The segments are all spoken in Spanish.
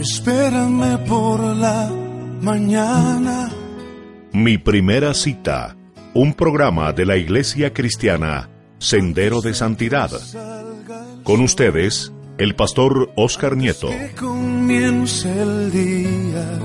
Espérame por la mañana. Mi primera cita. Un programa de la Iglesia Cristiana, Sendero de Santidad. Con ustedes, el pastor Oscar Nieto. Que comience el día.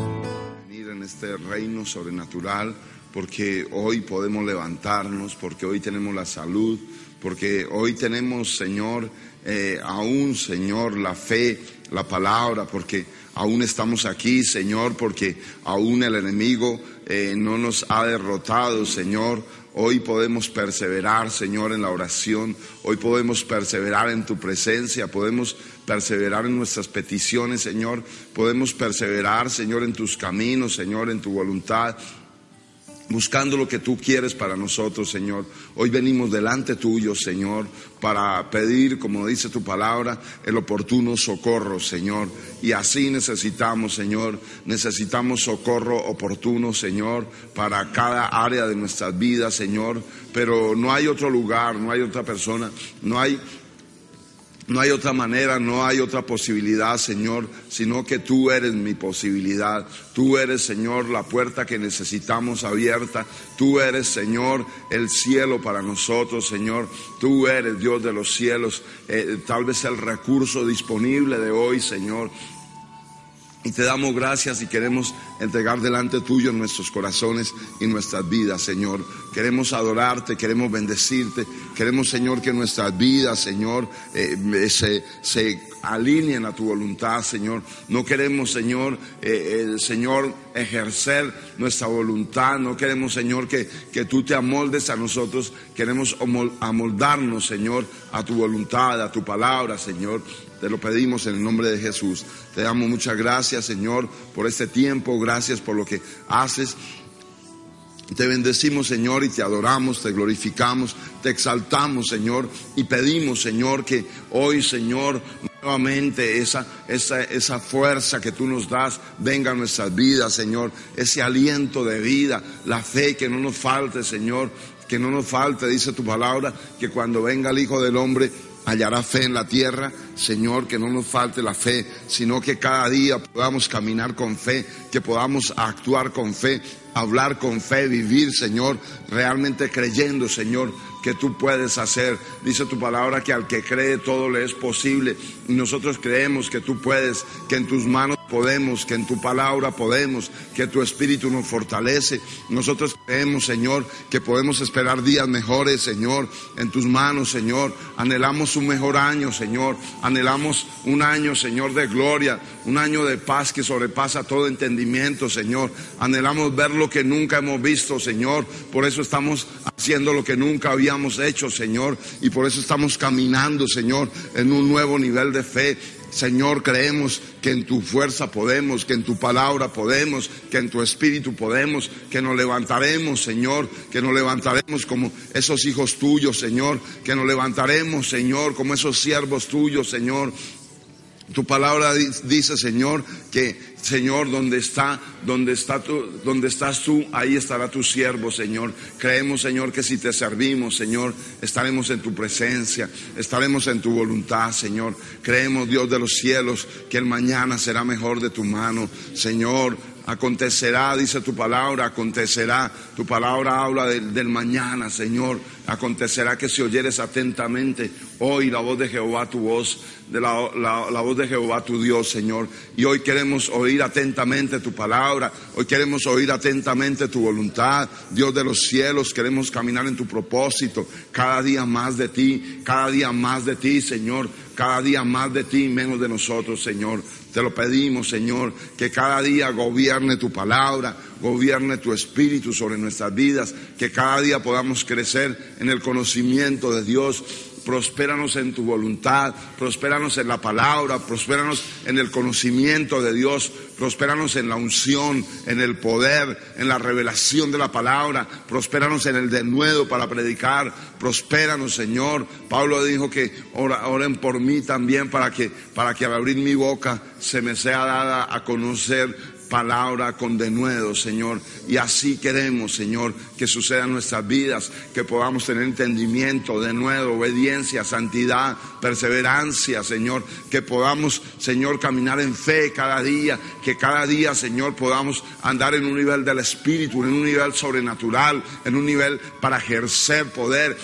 venir en este reino sobrenatural, porque hoy podemos levantarnos, porque hoy tenemos la salud, porque hoy tenemos, Señor, eh, aún, Señor, la fe, la palabra, porque aún estamos aquí, Señor, porque aún el enemigo eh, no nos ha derrotado, Señor. Hoy podemos perseverar, Señor, en la oración. Hoy podemos perseverar en tu presencia. Podemos perseverar en nuestras peticiones, Señor. Podemos perseverar, Señor, en tus caminos, Señor, en tu voluntad buscando lo que tú quieres para nosotros, Señor. Hoy venimos delante tuyo, Señor, para pedir, como dice tu palabra, el oportuno socorro, Señor. Y así necesitamos, Señor, necesitamos socorro oportuno, Señor, para cada área de nuestras vidas, Señor. Pero no hay otro lugar, no hay otra persona, no hay no hay otra manera, no hay otra posibilidad, Señor, sino que tú eres mi posibilidad. Tú eres, Señor, la puerta que necesitamos abierta. Tú eres, Señor, el cielo para nosotros, Señor. Tú eres Dios de los cielos, eh, tal vez el recurso disponible de hoy, Señor. Y te damos gracias y queremos entregar delante tuyo nuestros corazones y nuestras vidas, Señor. Queremos adorarte, queremos bendecirte, queremos, Señor, que nuestras vidas, Señor, eh, se, se alineen a tu voluntad, Señor. No queremos, Señor, eh, Señor, ejercer nuestra voluntad. No queremos, Señor, que, que tú te amoldes a nosotros. Queremos amol- amoldarnos, Señor, a tu voluntad, a tu palabra, Señor. Te lo pedimos en el nombre de Jesús. Te damos muchas gracias, Señor, por este tiempo. Gracias por lo que haces. Te bendecimos, Señor, y te adoramos, te glorificamos, te exaltamos, Señor, y pedimos, Señor, que hoy, Señor, nuevamente esa, esa, esa fuerza que tú nos das. Venga a nuestras vidas, Señor, ese aliento de vida, la fe que no nos falte, Señor, que no nos falte, dice tu palabra, que cuando venga el Hijo del Hombre, hallará fe en la tierra, Señor, que no nos falte la fe, sino que cada día podamos caminar con fe, que podamos actuar con fe, hablar con fe, vivir, Señor, realmente creyendo, Señor, que tú puedes hacer. Dice tu palabra que al que cree todo le es posible. Y nosotros creemos que tú puedes, que en tus manos podemos, que en tu palabra podemos, que tu espíritu nos fortalece. Nosotros creemos, Señor, que podemos esperar días mejores, Señor, en tus manos, Señor. Anhelamos un mejor año, Señor. Anhelamos un año, Señor, de gloria, un año de paz que sobrepasa todo entendimiento, Señor. Anhelamos ver lo que nunca hemos visto, Señor. Por eso estamos haciendo lo que nunca habíamos hecho, Señor. Y por eso estamos caminando, Señor, en un nuevo nivel de fe. Señor, creemos que en tu fuerza podemos, que en tu palabra podemos, que en tu espíritu podemos, que nos levantaremos, Señor, que nos levantaremos como esos hijos tuyos, Señor, que nos levantaremos, Señor, como esos siervos tuyos, Señor. Tu palabra di- dice, Señor, que Señor, donde está, donde está tú, donde estás tú, ahí estará tu siervo, Señor. Creemos, Señor, que si te servimos, Señor, estaremos en tu presencia, estaremos en tu voluntad, Señor. Creemos, Dios de los cielos, que el mañana será mejor de tu mano, Señor. Acontecerá, dice tu palabra, acontecerá. Tu palabra habla del mañana, Señor. Acontecerá que si oyeres atentamente hoy la voz de Jehová tu voz, de la, la- la voz de Jehová tu Dios, Señor. Y hoy queremos oír atentamente tu palabra. Hoy queremos oír atentamente tu voluntad. Dios de los cielos, queremos caminar en tu propósito. Cada día más de ti, cada día más de ti, Señor. Cada día más de ti, menos de nosotros, Señor. Te lo pedimos, Señor, que cada día gobierne tu palabra, gobierne tu espíritu sobre nuestras vidas, que cada día podamos crecer en el conocimiento de Dios prospéranos en tu voluntad, prospéranos en la palabra, prospéranos en el conocimiento de Dios, prospéranos en la unción, en el poder, en la revelación de la palabra, prospéranos en el denuedo para predicar, prospéranos, Señor. Pablo dijo que oren por mí también para que, para que al abrir mi boca se me sea dada a conocer palabra con denuedo, Señor. Y así queremos, Señor, que suceda en nuestras vidas, que podamos tener entendimiento, denuedo, obediencia, santidad, perseverancia, Señor. Que podamos, Señor, caminar en fe cada día, que cada día, Señor, podamos andar en un nivel del Espíritu, en un nivel sobrenatural, en un nivel para ejercer poder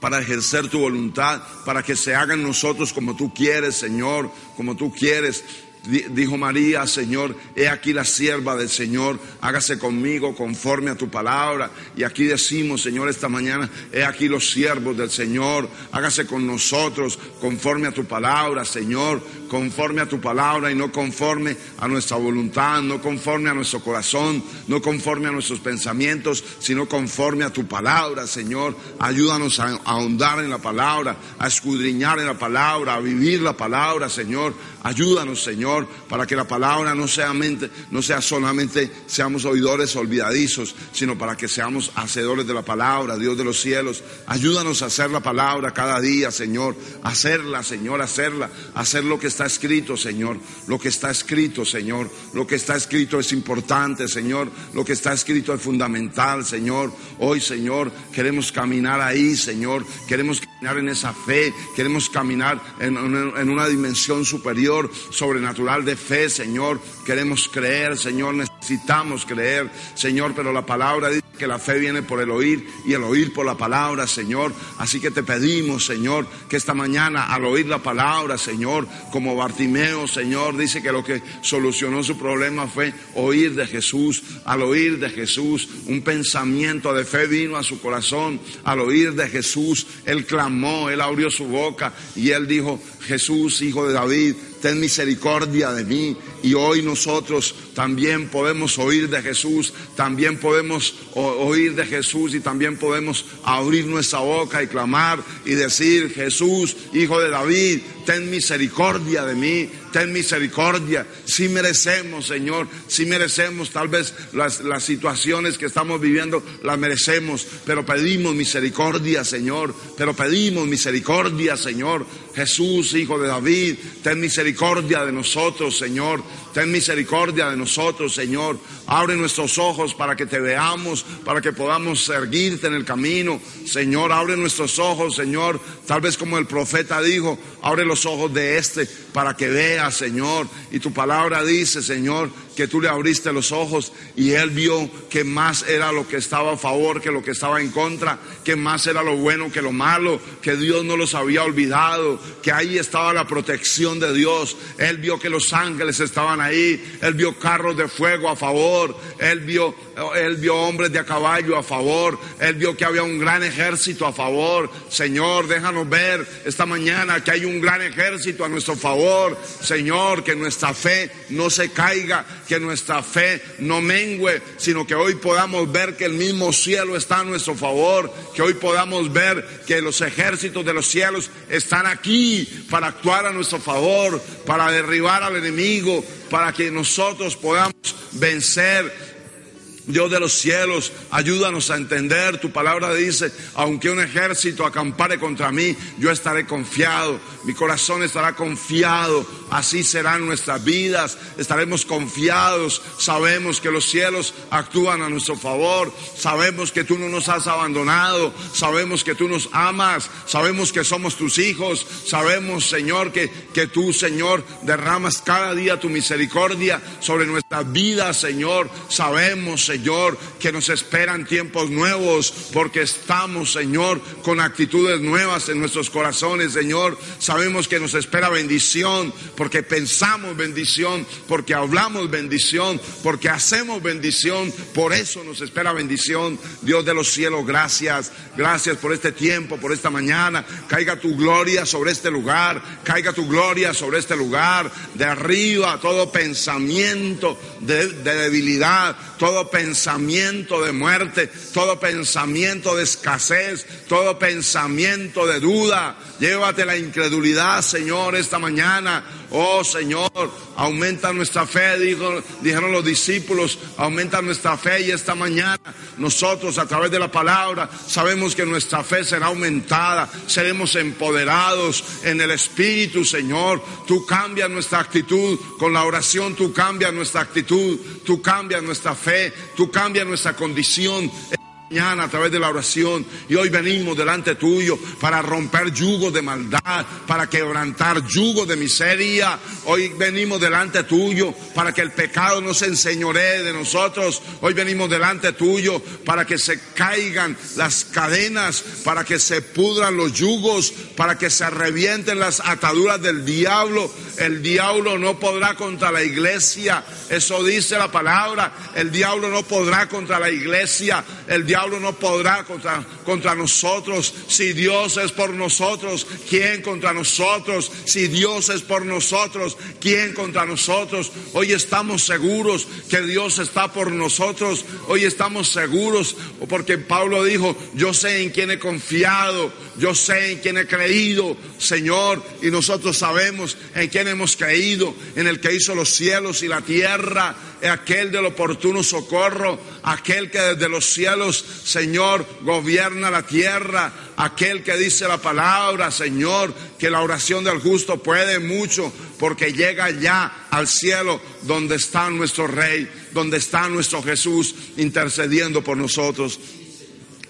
para ejercer tu voluntad, para que se haga en nosotros como tú quieres, Señor, como tú quieres. Dijo María, Señor, he aquí la sierva del Señor, hágase conmigo conforme a tu palabra. Y aquí decimos, Señor, esta mañana, he aquí los siervos del Señor, hágase con nosotros conforme a tu palabra, Señor, conforme a tu palabra y no conforme a nuestra voluntad, no conforme a nuestro corazón, no conforme a nuestros pensamientos, sino conforme a tu palabra, Señor. Ayúdanos a ahondar en la palabra, a escudriñar en la palabra, a vivir la palabra, Señor. Ayúdanos, Señor, para que la palabra no sea, mente, no sea solamente seamos oidores olvidadizos, sino para que seamos hacedores de la palabra, Dios de los cielos. Ayúdanos a hacer la palabra cada día, Señor. Hacerla, Señor, hacerla. Hacer lo que está escrito, Señor. Lo que está escrito, Señor. Lo que está escrito es importante, Señor. Lo que está escrito es fundamental, Señor. Hoy, Señor, queremos caminar ahí, Señor. Queremos en esa fe. Queremos caminar en, en una dimensión superior sobrenatural de fe, Señor. Queremos creer, Señor, necesitamos creer, Señor, pero la palabra dice que la fe viene por el oír y el oír por la palabra, Señor. Así que te pedimos, Señor, que esta mañana al oír la palabra, Señor, como Bartimeo, Señor, dice que lo que solucionó su problema fue oír de Jesús. Al oír de Jesús, un pensamiento de fe vino a su corazón. Al oír de Jesús, él clamó, él abrió su boca y él dijo, Jesús, hijo de David, ten misericordia de mí. Y hoy nosotros también podemos oír de Jesús, también podemos oír de Jesús y también podemos abrir nuestra boca y clamar y decir, Jesús, hijo de David, ten misericordia de mí, ten misericordia. Si merecemos, Señor, si merecemos tal vez las, las situaciones que estamos viviendo, las merecemos, pero pedimos misericordia, Señor, pero pedimos misericordia, Señor. Jesús, hijo de David, ten misericordia de nosotros, Señor. Ten misericordia de nosotros, Señor. Abre nuestros ojos para que te veamos, para que podamos seguirte en el camino. Señor, abre nuestros ojos, Señor. Tal vez como el profeta dijo, abre los ojos de este para que vea, Señor. Y tu palabra dice, Señor, que tú le abriste los ojos y él vio que más era lo que estaba a favor que lo que estaba en contra, que más era lo bueno que lo malo, que Dios no los había olvidado, que ahí estaba la protección de Dios. Él vio que los ángeles estaban ahí, él vio carros de fuego a favor, él vio, él vio hombres de a caballo a favor, él vio que había un gran ejército a favor. Señor, déjanos ver esta mañana que hay un gran ejército a nuestro favor. Señor, que nuestra fe no se caiga, que nuestra fe no mengue, sino que hoy podamos ver que el mismo cielo está a nuestro favor, que hoy podamos ver que los ejércitos de los cielos están aquí para actuar a nuestro favor, para derribar al enemigo, para que nosotros podamos vencer Dios de los cielos, ayúdanos a entender. Tu palabra dice, aunque un ejército acampare contra mí, yo estaré confiado. Mi corazón estará confiado. Así serán nuestras vidas. Estaremos confiados. Sabemos que los cielos actúan a nuestro favor. Sabemos que tú no nos has abandonado. Sabemos que tú nos amas. Sabemos que somos tus hijos. Sabemos, Señor, que, que tú, Señor, derramas cada día tu misericordia sobre nuestras vidas, Señor. Sabemos, Señor que nos esperan tiempos nuevos, porque estamos, Señor, con actitudes nuevas en nuestros corazones, Señor. Sabemos que nos espera bendición, porque pensamos bendición, porque hablamos bendición, porque hacemos bendición, por eso nos espera bendición. Dios de los cielos, gracias, gracias por este tiempo, por esta mañana. Caiga tu gloria sobre este lugar, caiga tu gloria sobre este lugar, de arriba todo pensamiento de, debilidad, todo pensamiento pensamiento de muerte, todo pensamiento de escasez, todo pensamiento de duda. Llévate la incredulidad, Señor, esta mañana. Oh Señor, aumenta nuestra fe, dijeron los discípulos, aumenta nuestra fe y esta mañana nosotros a través de la palabra sabemos que nuestra fe será aumentada, seremos empoderados en el Espíritu, Señor. Tú cambias nuestra actitud con la oración, tú cambias nuestra actitud, tú cambias nuestra fe, tú cambias nuestra condición mañana a través de la oración y hoy venimos delante tuyo para romper yugos de maldad, para quebrantar yugos de miseria. Hoy venimos delante tuyo para que el pecado no se enseñoree de nosotros. Hoy venimos delante tuyo para que se caigan las cadenas, para que se pudran los yugos, para que se revienten las ataduras del diablo. El diablo no podrá contra la iglesia. Eso dice la palabra. El diablo no podrá contra la iglesia. Diablo no podrá contra, nosotros. Si Dios es por nosotros, ¿quién contra nosotros? Si Dios es por nosotros, ¿quién contra nosotros? Hoy estamos seguros que Dios está por nosotros. Hoy estamos seguros porque Pablo dijo, yo sé en quién he confiado, yo sé en quién he creído, Señor, y nosotros sabemos en quién hemos creído, en el que hizo los cielos y la tierra aquel del oportuno socorro, aquel que desde los cielos, Señor, gobierna la tierra, aquel que dice la palabra, Señor, que la oración del justo puede mucho porque llega ya al cielo donde está nuestro Rey, donde está nuestro Jesús intercediendo por nosotros.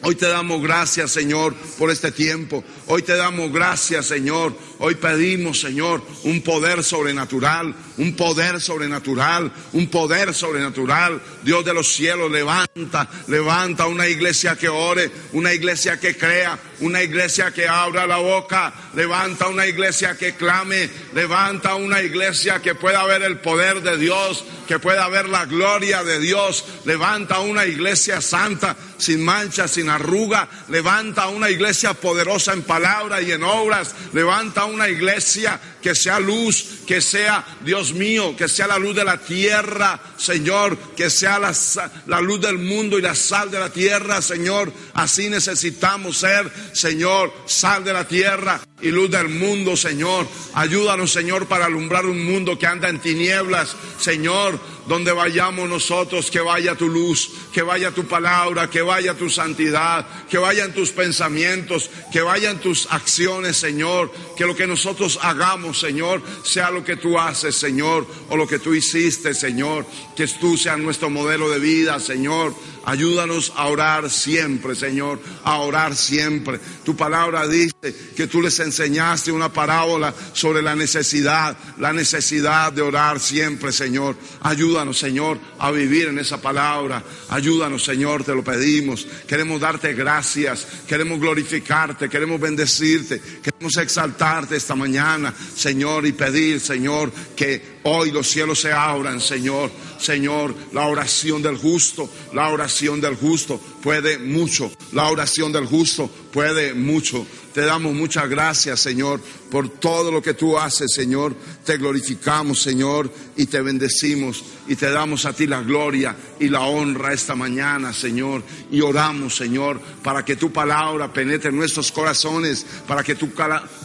Hoy te damos gracias, Señor, por este tiempo. Hoy te damos gracias, Señor. Hoy pedimos, Señor, un poder sobrenatural, un poder sobrenatural, un poder sobrenatural. Dios de los cielos, levanta, levanta una iglesia que ore, una iglesia que crea, una iglesia que abra la boca, levanta una iglesia que clame, levanta una iglesia que pueda ver el poder de Dios, que pueda ver la gloria de Dios, levanta una iglesia santa, sin mancha, sin arruga, levanta una iglesia poderosa en palabra y en obras, levanta una iglesia que sea luz, que sea, Dios mío, que sea la luz de la tierra, Señor, que sea la, la, luz del mundo y la sal de la tierra, Señor. Así necesitamos ser, Señor, sal de la tierra y luz del mundo, Señor. Ayúdanos, Señor, para alumbrar un mundo que anda en tinieblas, Señor. Donde vayamos nosotros, que vaya tu luz, que vaya tu palabra, que vaya tu santidad, que vayan tus pensamientos, que vayan tus acciones, Señor. Que lo que nosotros hagamos, Señor, sea lo que tú haces, Señor, o lo que tú hiciste, Señor. Que tú seas nuestro modelo de vida, Señor. Ayúdanos a orar siempre, Señor, a orar siempre. Tu palabra dice que tú les enseñaste una parábola sobre la necesidad, la necesidad de orar siempre, Señor. Ayúdanos, Señor, a vivir en esa palabra. Ayúdanos, Señor, te lo pedimos. Queremos darte gracias, queremos glorificarte, queremos bendecirte, queremos exaltarte esta mañana, Señor, y pedir, Señor, que hoy los cielos se abran, Señor. Señor, la oración del justo, la oración del justo puede mucho, la oración del justo puede mucho. Te damos muchas gracias, Señor, por todo lo que tú haces, Señor. Te glorificamos, Señor, y te bendecimos y te damos a ti la gloria y la honra esta mañana, Señor. Y oramos, Señor, para que tu palabra penetre en nuestros corazones, para que tu,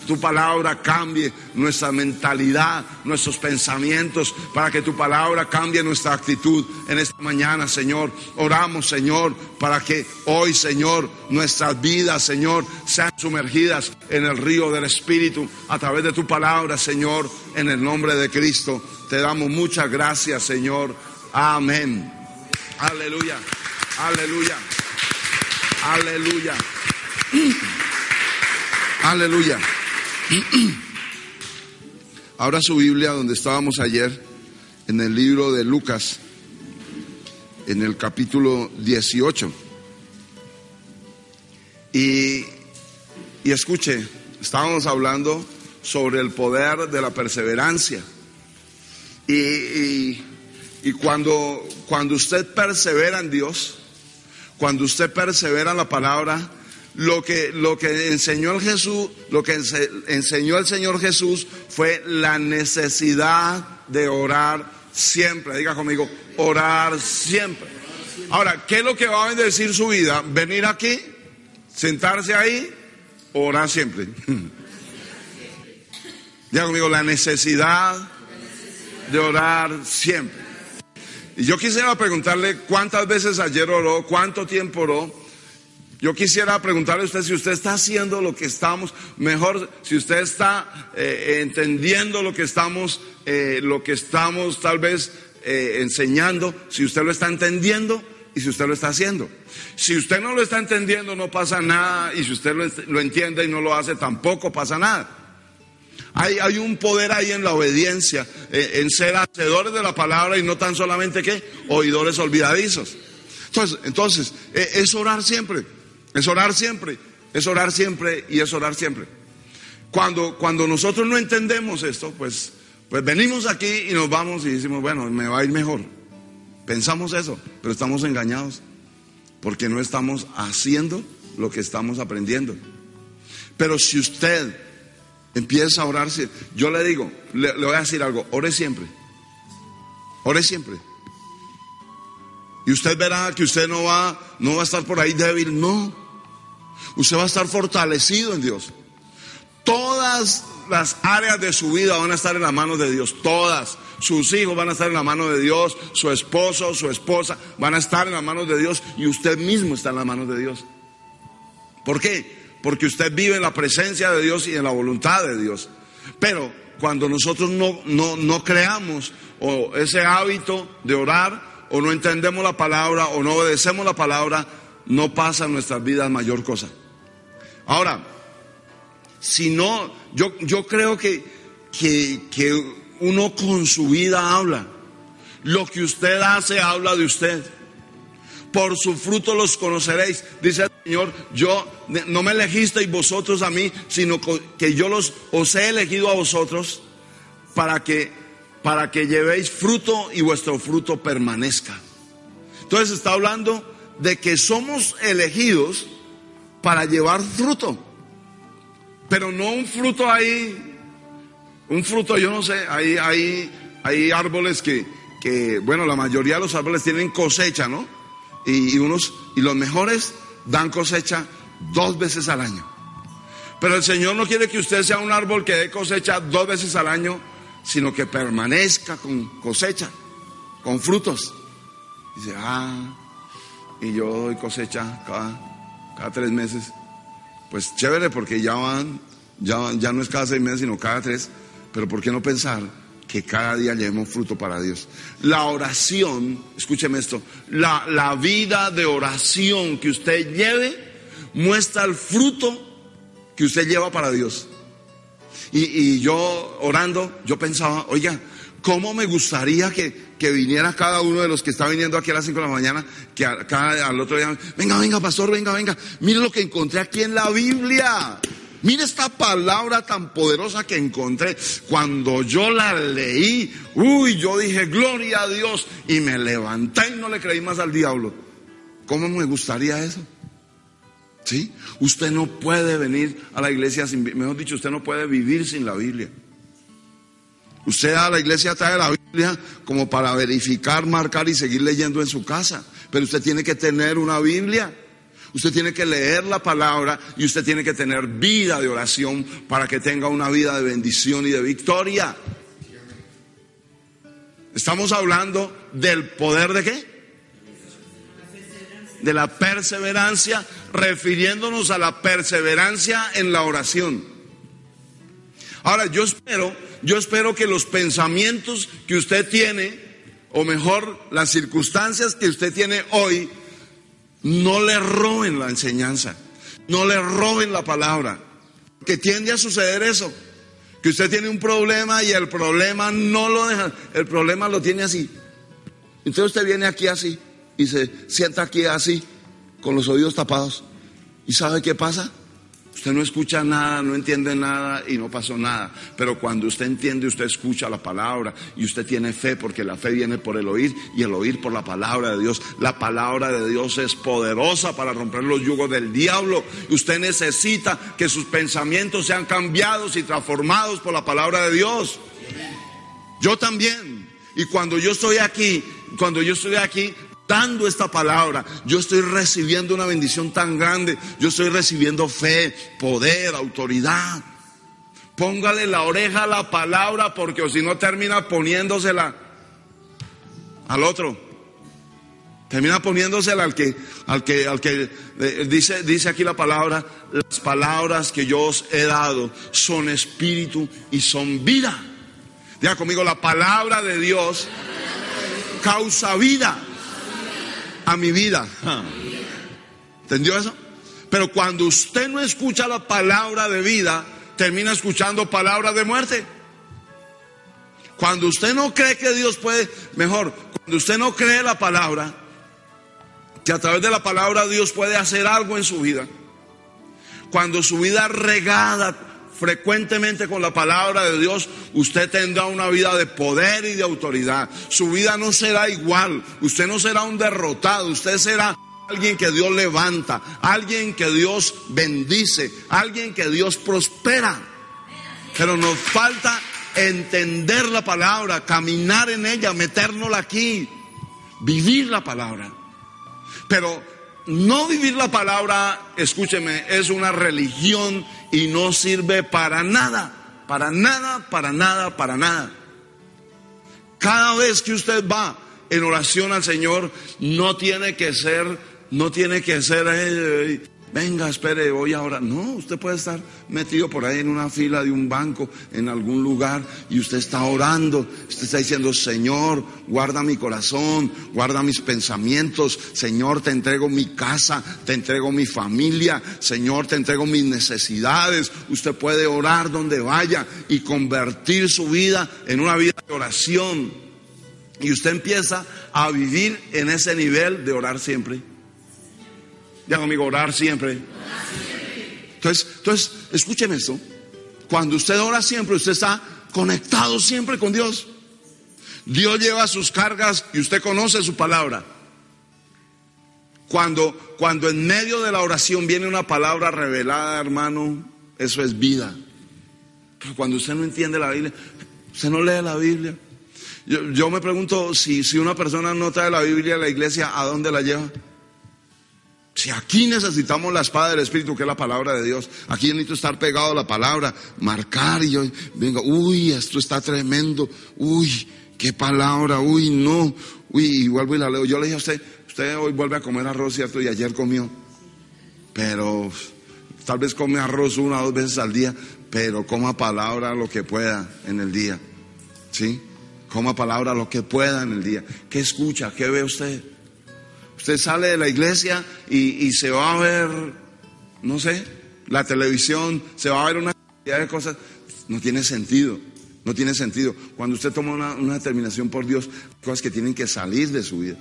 tu palabra cambie nuestra mentalidad, nuestros pensamientos, para que tu palabra cambie nuestra actitud en esta mañana, Señor. Oramos, Señor, para que hoy, Señor, nuestras vidas, Señor, sean sumergidas en el río del Espíritu a través de tu palabra, Señor, en el nombre de Cristo. Te damos muchas gracias, Señor. Amén. Aleluya. Aleluya. Aleluya. Aleluya. Ahora su Biblia donde estábamos ayer, en el libro de Lucas, en el capítulo 18. Y, y escuche, estábamos hablando sobre el poder de la perseverancia. Y, y, cuando, cuando usted persevera en Dios, cuando usted persevera en la palabra, lo que, lo que enseñó el Jesús, lo que enseñó el Señor Jesús fue la necesidad de orar siempre. Diga conmigo, orar siempre. Ahora, ¿qué es lo que va a bendecir su vida? Venir aquí, sentarse ahí, orar siempre. Ya conmigo, la necesidad de orar siempre. Y yo quisiera preguntarle cuántas veces ayer oró, cuánto tiempo oró. Yo quisiera preguntarle a usted si usted está haciendo lo que estamos, mejor si usted está eh, entendiendo lo que estamos, eh, lo que estamos tal vez eh, enseñando, si usted lo está entendiendo y si usted lo está haciendo. Si usted no lo está entendiendo no pasa nada y si usted lo, lo entiende y no lo hace tampoco pasa nada. Hay, hay un poder ahí en la obediencia, eh, en ser hacedores de la palabra y no tan solamente que oidores olvidadizos. Entonces, entonces eh, es orar siempre, es orar siempre, es orar siempre y es orar siempre. Cuando, cuando nosotros no entendemos esto, pues, pues venimos aquí y nos vamos y decimos, bueno, me va a ir mejor. Pensamos eso, pero estamos engañados porque no estamos haciendo lo que estamos aprendiendo. Pero si usted Empieza a orar. Yo le digo, le, voy a decir algo, ore siempre. Ore siempre. Y usted verá que usted no va, no va a estar por ahí débil, no. Usted va a estar fortalecido en Dios. Todas las áreas de su vida van a estar en la mano de Dios, todas. Sus hijos van a estar en la mano de Dios, su esposo, su esposa van a estar en la mano de Dios y usted mismo está en la mano de Dios. ¿Por qué? porque usted vive en la presencia de Dios y en la voluntad de Dios. Pero cuando nosotros no, no, creamos o ese hábito de orar, o no entendemos la palabra, o no obedecemos la palabra, no pasa en nuestras vidas mayor cosa. Ahora, si no, yo, yo creo que, que, que uno con su vida habla. Lo que usted hace habla de usted por su fruto los conoceréis. Dice el Señor, yo no me elegisteis vosotros a mí, sino que yo los os he elegido a vosotros para que para que llevéis fruto y vuestro fruto permanezca. Entonces está hablando de que somos elegidos para llevar fruto. Pero no un fruto ahí, un fruto, yo no sé, hay, hay, hay árboles que, que, bueno, la mayoría de los árboles tienen cosecha, ¿no? y, unos, y los mejores dan cosecha dos veces al año. Pero el Señor no quiere que usted sea un árbol que dé cosecha dos veces al año, sino que permanezca con cosecha, con frutos. Dice, ah, y yo doy cosecha cada, cada tres meses. Pues chévere, porque ya van, ya, ya no es cada seis meses, sino cada tres. Pero ¿por qué no pensar que cada día llevemos fruto para Dios. La oración, escúcheme esto, la, la vida de oración que usted lleve muestra el fruto que usted lleva para Dios. Y, yo orando, yo pensaba, oiga, ¿cómo me gustaría que, que, viniera cada uno de los que está viniendo aquí a las 5 de la mañana, que cada, al otro día, venga, venga, pastor, venga, venga, mire lo que encontré aquí en la Biblia. Mire esta palabra tan poderosa que encontré. Cuando yo la leí, uy, yo dije, gloria a Dios. Y me levanté y no le creí más al diablo. ¿Cómo me gustaría eso? ¿Sí? Usted no puede venir a la iglesia sin, mejor dicho, usted no puede vivir sin la Biblia. Usted a la iglesia trae la Biblia como para verificar, marcar y seguir leyendo en su casa. Pero usted tiene que tener una Biblia. Usted tiene que leer la palabra y usted tiene que tener vida de oración para que tenga una vida de bendición y de victoria. Estamos hablando del poder de qué? De la perseverancia, refiriéndonos a la perseverancia en la oración. Ahora, yo espero, yo espero que los pensamientos que usted tiene, o mejor, las circunstancias que usted tiene hoy, no le roben la enseñanza, no le roben la palabra, que tiende a suceder eso, que usted tiene un problema y el problema no lo deja, el problema lo tiene así. Entonces usted viene aquí así y se sienta aquí así, con los oídos tapados. ¿Y sabe qué pasa? Usted no escucha nada, no entiende nada y no pasó nada. Pero cuando usted entiende, usted escucha la palabra y usted tiene fe porque la fe viene por el oír y el oír por la palabra de Dios. La palabra de Dios es poderosa para romper los yugos del diablo. Usted necesita que sus pensamientos sean cambiados y transformados por la palabra de Dios. Yo también. Y cuando yo estoy aquí, cuando yo estoy aquí, dando esta palabra, yo estoy recibiendo una bendición tan grande, yo estoy recibiendo fe, poder, autoridad. Póngale la oreja a la palabra porque si no termina poniéndosela al otro. Termina poniéndosela al que, al que, al que eh, dice, dice aquí la palabra, las palabras que yo os he dado son espíritu y son vida. Diga conmigo, la palabra de Dios causa vida a mi vida. ¿Entendió eso? Pero cuando usted no escucha la palabra de vida, termina escuchando palabras de muerte. Cuando usted no cree que Dios puede, mejor, cuando usted no cree la palabra, que a través de la palabra Dios puede hacer algo en su vida, cuando su vida regada frecuentemente con la palabra de Dios, usted tendrá una vida de poder y de autoridad. Su vida no será igual, usted no será un derrotado, usted será alguien que Dios levanta, alguien que Dios bendice, alguien que Dios prospera. Pero nos falta entender la palabra, caminar en ella, metérnosla aquí, vivir la palabra. Pero no vivir la palabra, escúcheme, es una religión y no sirve para nada, para nada, para nada, para nada. Cada vez que usted va en oración al Señor, no tiene que ser, no tiene que ser, venga, espere, voy ahora. No, usted puede estar metido por ahí en una fila de un banco, en algún lugar, y usted está orando, usted está diciendo, Señor, guarda mi corazón, guarda mis pensamientos, Señor, te entrego mi casa, te entrego mi familia, Señor, te entrego mis necesidades. Usted puede orar donde vaya y convertir su vida en una vida de oración. Y usted empieza a vivir en ese nivel de orar siempre. Ya conmigo, orar siempre. Entonces, entonces, escúcheme esto. Cuando usted ora siempre, usted está conectado siempre con Dios. Dios lleva sus cargas y usted conoce su palabra. Cuando, cuando en medio de la oración viene una palabra revelada, hermano, eso es vida. Pero cuando usted no entiende la Biblia, usted no lee la Biblia. Yo, me pregunto si, si una persona no trae la Biblia a la iglesia, ¿a dónde la lleva? Si aquí necesitamos la espada del Espíritu, que es la palabra de Dios, aquí necesito estar pegado a la palabra, marcar y yo, venga, uy, esto está tremendo, uy, qué palabra, uy, no, uy, y vuelvo y la leo. Yo le dije a usted, usted hoy vuelve a comer arroz, ¿cierto? Y ayer comió, pero tal vez come arroz una o dos veces al día, pero coma palabra lo que pueda en el día, ¿sí? Coma palabra lo que pueda en el día. ¿Qué escucha? ¿Qué ve usted? Usted sale de la iglesia y, se va a ver, no sé, la televisión, se va a ver una cantidad de cosas. No tiene sentido, no tiene sentido. Cuando usted toma una, determinación por Dios, hay cosas que tienen que salir de su vida.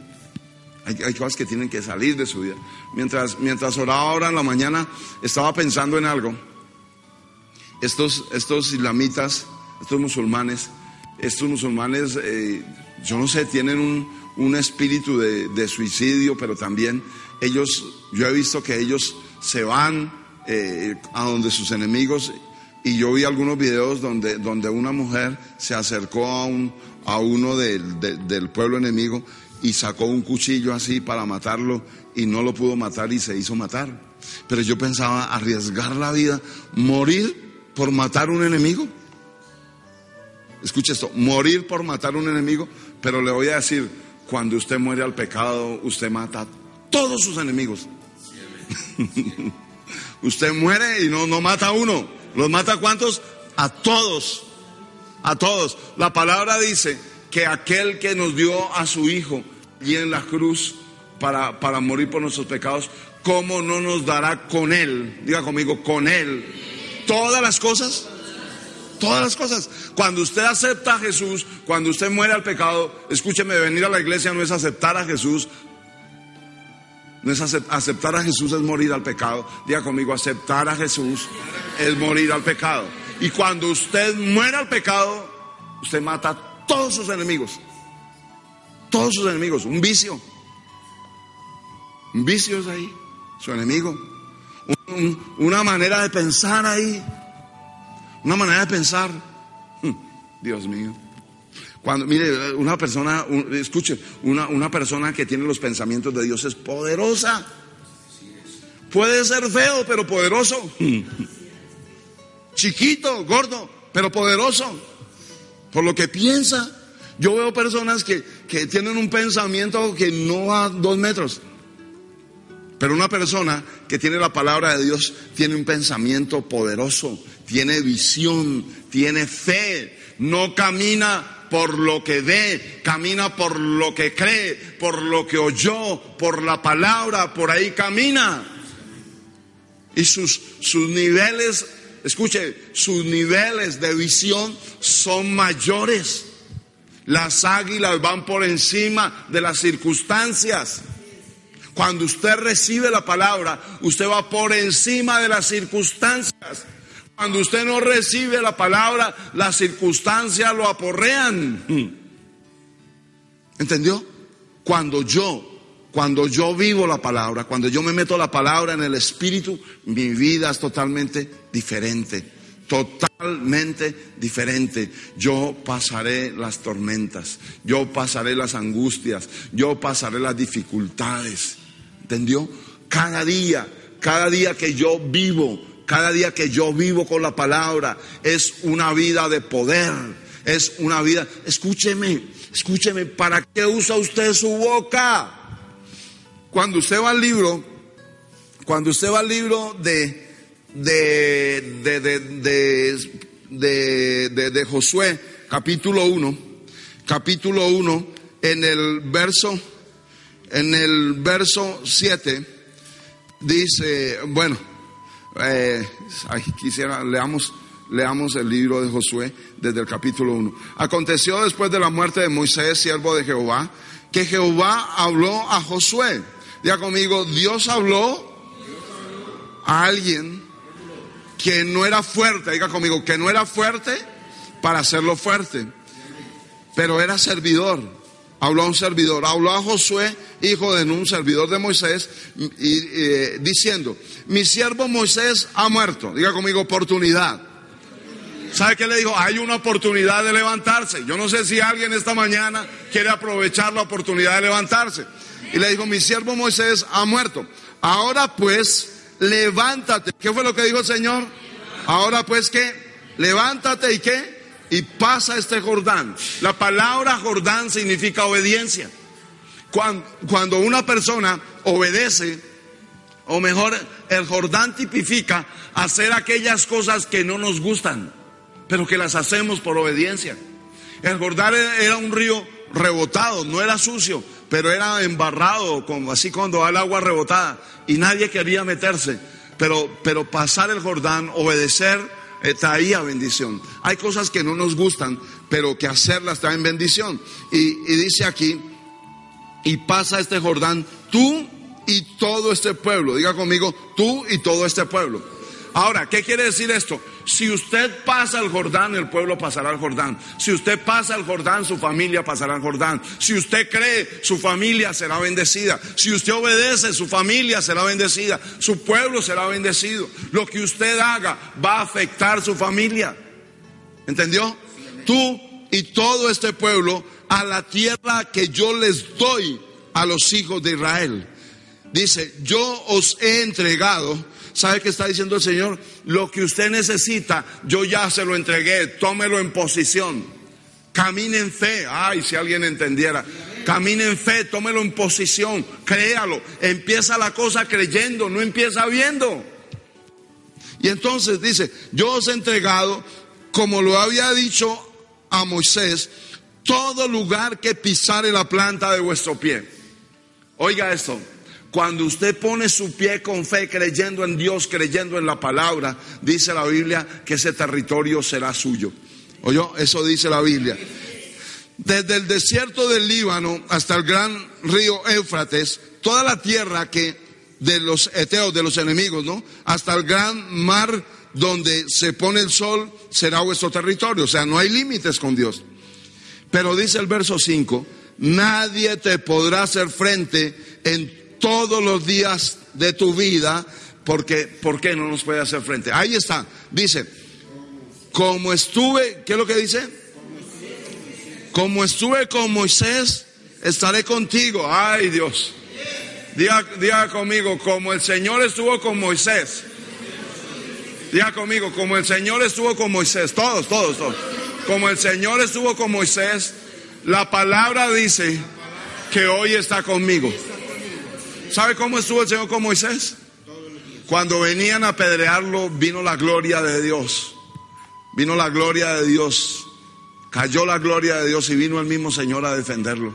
Hay, cosas que tienen que salir de su vida. Mientras, mientras oraba ahora en la mañana, estaba pensando en algo. Estos, estos islamitas, estos musulmanes, estos musulmanes, eh, yo no sé, tienen un, un espíritu de, suicidio, pero también ellos, yo he visto que ellos se van eh, a donde sus enemigos y yo vi algunos videos donde, donde una mujer se acercó a, un, a uno del pueblo enemigo y sacó un cuchillo así para matarlo y no lo pudo matar y se hizo matar. Pero yo pensaba arriesgar la vida, morir por matar un enemigo. Escucha esto, morir por matar un enemigo, pero le voy a decir, cuando usted muere al pecado, usted mata a todos sus enemigos. usted muere y no, no mata a uno. ¿Los mata a cuántos? A todos. A todos. La palabra dice que aquel que nos dio a su Hijo y en la cruz para, para morir por nuestros pecados, ¿cómo no nos dará con Él? Diga conmigo, con Él. Todas las cosas. Todas las cosas. Cuando usted acepta a Jesús, cuando usted muere al pecado, escúcheme, venir a la iglesia no es aceptar a Jesús. No es aceptar a Jesús es morir al pecado. Diga conmigo, aceptar a Jesús es morir al pecado. Y cuando usted muere al pecado, usted mata a todos sus enemigos. Todos sus enemigos. Un vicio. Un vicio es ahí. Su enemigo. una manera de pensar ahí. Una manera de pensar. Hmm, Dios mío. Cuando, mire, una persona, escuche, una, una persona que tiene los pensamientos de Dios es poderosa. Puede ser feo, pero poderoso. Chiquito, gordo, pero poderoso. Por lo que piensa. Yo veo personas que, que tienen un pensamiento que no va a dos metros. Pero una persona que tiene la palabra de Dios tiene un pensamiento poderoso, tiene visión, tiene fe, no camina por lo que ve, camina por lo que cree, por lo que oyó, por la palabra, por ahí camina. Y sus, sus niveles, escuche, sus niveles de visión son mayores. Las águilas van por encima de las circunstancias. Cuando usted recibe la palabra, usted va por encima de las circunstancias. Cuando usted no recibe la palabra, las circunstancias lo aporrean. ¿Entendió? Cuando yo cuando yo vivo la palabra, cuando yo me meto la palabra en el espíritu, mi vida es totalmente diferente. Totalmente diferente. Yo pasaré las tormentas, yo pasaré las angustias, yo pasaré las dificultades. ¿Entendió? Cada día, cada día que yo vivo, cada día que yo vivo con la palabra, es una vida de poder, es una vida. Escúcheme, escúcheme, ¿para qué usa usted su boca? Cuando usted va al libro, cuando usted va al libro de, de, de, de, Josué, capítulo 1, capítulo 1, en el verso, en el verso 7, dice, bueno, eh, quisiera, leamos, leamos el libro de Josué desde el capítulo 1. Aconteció después de la muerte de Moisés, siervo de Jehová, que Jehová habló a Josué Diga conmigo, Dios habló a alguien que no era fuerte, diga conmigo, que no era fuerte para hacerlo fuerte, pero era servidor. Habló a un servidor, habló a Josué, hijo de un servidor de Moisés, y, eh, diciendo, mi siervo Moisés ha muerto. Diga conmigo, oportunidad. ¿Sabe qué le dijo? Hay una oportunidad de levantarse. Yo no sé si alguien esta mañana quiere aprovechar la oportunidad de levantarse. Y le dijo, mi siervo Moisés ha muerto. Ahora pues, levántate. ¿Qué fue lo que dijo el Señor? Ahora pues que, levántate y qué? Y pasa este Jordán. La palabra Jordán significa obediencia. Cuando, cuando una persona obedece, o mejor, el Jordán tipifica hacer aquellas cosas que no nos gustan, pero que las hacemos por obediencia. El Jordán era un río rebotado, no era sucio, pero era embarrado, como así cuando va el agua rebotada, y nadie quería meterse. Pero, pero pasar el Jordán, obedecer, traía bendición. Hay cosas que no nos gustan, pero que hacerlas traen bendición. Y, y dice aquí, y pasa este Jordán, tú y todo este pueblo. Diga conmigo, tú y todo este pueblo. Ahora, ¿qué quiere decir esto? Si usted pasa el Jordán, el pueblo pasará al Jordán. Si usted pasa el Jordán, su familia pasará al Jordán. Si usted cree, su familia será bendecida. Si usted obedece, su familia será bendecida. Su pueblo será bendecido. Lo que usted haga va a afectar su familia. ¿Entendió? Tú y todo este pueblo a la tierra que yo les doy a los hijos de Israel. Dice, yo os he entregado ¿Sabe qué está diciendo el Señor? Lo que usted necesita, yo ya se lo entregué, tómelo en posición. Camine en fe. Ay, si alguien entendiera. Camine en fe, tómelo en posición, créalo. Empieza la cosa creyendo, no empieza viendo. Y entonces dice, yo os he entregado, como lo había dicho a Moisés, todo lugar que pisare la planta de vuestro pie. Oiga esto, cuando usted pone su pie con fe, creyendo en Dios, creyendo en la palabra, dice la Biblia que ese territorio será suyo. ¿Oyó? Eso dice la Biblia. Desde el desierto del Líbano hasta el gran río Éufrates, toda la tierra que de los eteos, de los enemigos, ¿no? Hasta el gran mar donde se pone el sol será vuestro territorio. O sea, no hay límites con Dios. Pero dice el verso 5, nadie te podrá hacer frente en todos los días de tu vida, porque ¿por qué no nos puede hacer frente? Ahí está, dice, como estuve, ¿qué es lo que dice? como estuve con Moisés, estaré contigo. Ay Dios. Diga, diga conmigo, como el Señor estuvo con Moisés. Diga conmigo, como el Señor estuvo con Moisés. Todos, todos, todos. Como el Señor estuvo con Moisés, la palabra dice que hoy está conmigo. ¿Sabe cómo estuvo el Señor con Moisés? Cuando venían a apedrearlo, vino la gloria de Dios. Vino la gloria de Dios. Cayó la gloria de Dios y vino el mismo Señor a defenderlo.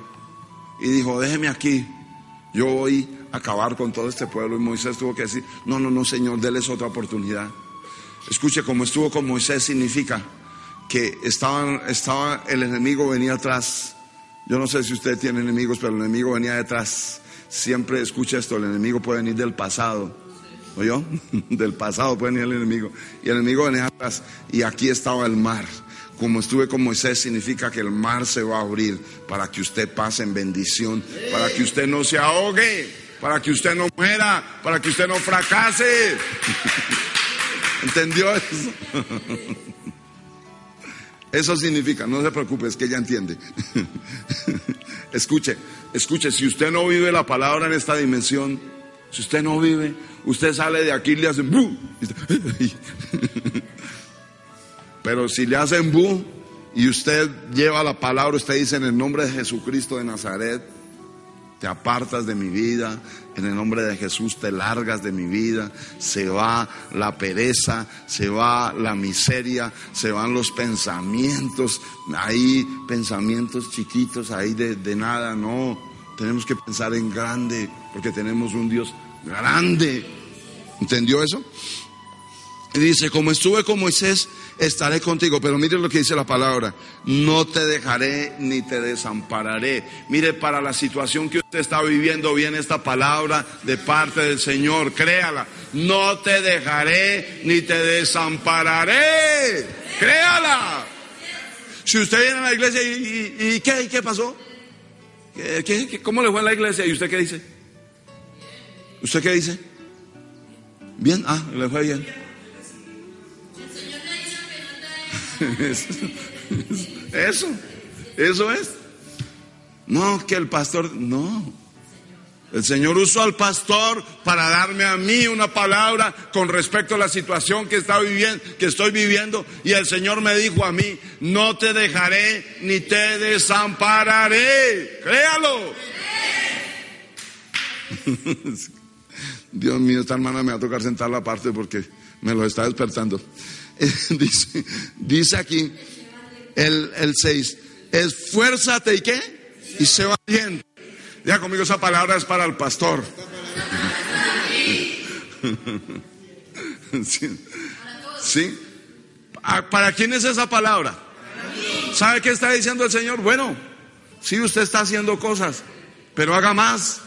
Y dijo, déjeme aquí. Yo voy a acabar con todo este pueblo. Y Moisés tuvo que decir, no, no, no, Señor, déles otra oportunidad. Escuche, como estuvo con Moisés significa que estaban, estaba, el enemigo venía atrás. Yo no sé si usted tiene enemigos, pero el enemigo venía detrás. Siempre escucha esto, el enemigo puede venir del pasado. ¿Oyó? Del pasado puede venir el enemigo. Y el enemigo venía atrás. Y aquí estaba el mar. Como estuve con Moisés, significa que el mar se va a abrir para que usted pase en bendición, para que usted no se ahogue, para que usted no muera, para que usted no fracase. ¿Entendió eso? Eso significa, no se preocupe, es que ella entiende. escuche, escuche, si usted no vive la palabra en esta dimensión, si usted no vive, usted sale de aquí y le hacen bu. Pero si le hacen bu y usted lleva la palabra, usted dice en el nombre de Jesucristo de Nazaret, te apartas de mi vida, en el nombre de Jesús te largas de mi vida, se va la pereza, se va la miseria, se van los pensamientos, ahí pensamientos chiquitos, ahí de, nada, no, tenemos que pensar en grande, porque tenemos un Dios grande. ¿Entendió eso? Y dice, como estuve con Moisés, estaré contigo. Pero mire lo que dice la palabra, no te dejaré ni te desampararé. Mire, para la situación que usted está viviendo, viene esta palabra de parte del Señor, créala. No te dejaré ni te desampararé. Créala. Si usted viene a la iglesia y, y, ¿qué, ¿qué pasó? ¿Qué, qué, cómo le fue en la iglesia? ¿Y usted qué dice? ¿Usted qué dice? Bien, ah, le fue bien. Eso, eso es. No, que el pastor, no. El Señor usó al pastor para darme a mí una palabra con respecto a la situación que, viviendo, que estoy viviendo. Y el Señor me dijo a mí, no te dejaré ni te desampararé. Créalo. Dios mío, esta hermana me va a tocar sentar la parte porque me lo está despertando. dice, dice aquí el, el 6, esfuérzate y qué? Y se va bien. Ya conmigo esa palabra es para el pastor. ¿Sí? ¿Para quién es esa palabra? ¿Sabe qué está diciendo el Señor? Bueno, sí, usted está haciendo cosas, pero haga más.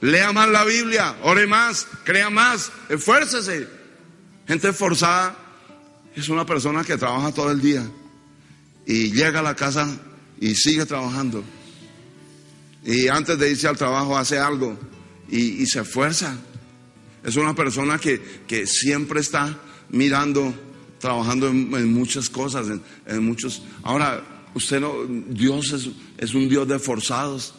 Lea más la Biblia, ore más, crea más, esfuércese. Gente esforzada es una persona que trabaja todo el día y llega a la casa y sigue trabajando. Y antes de irse al trabajo hace algo y, se esfuerza. Es una persona que, que, siempre está mirando, trabajando en, muchas cosas, en, muchos. Ahora, usted no, Dios es, es un Dios de forzados.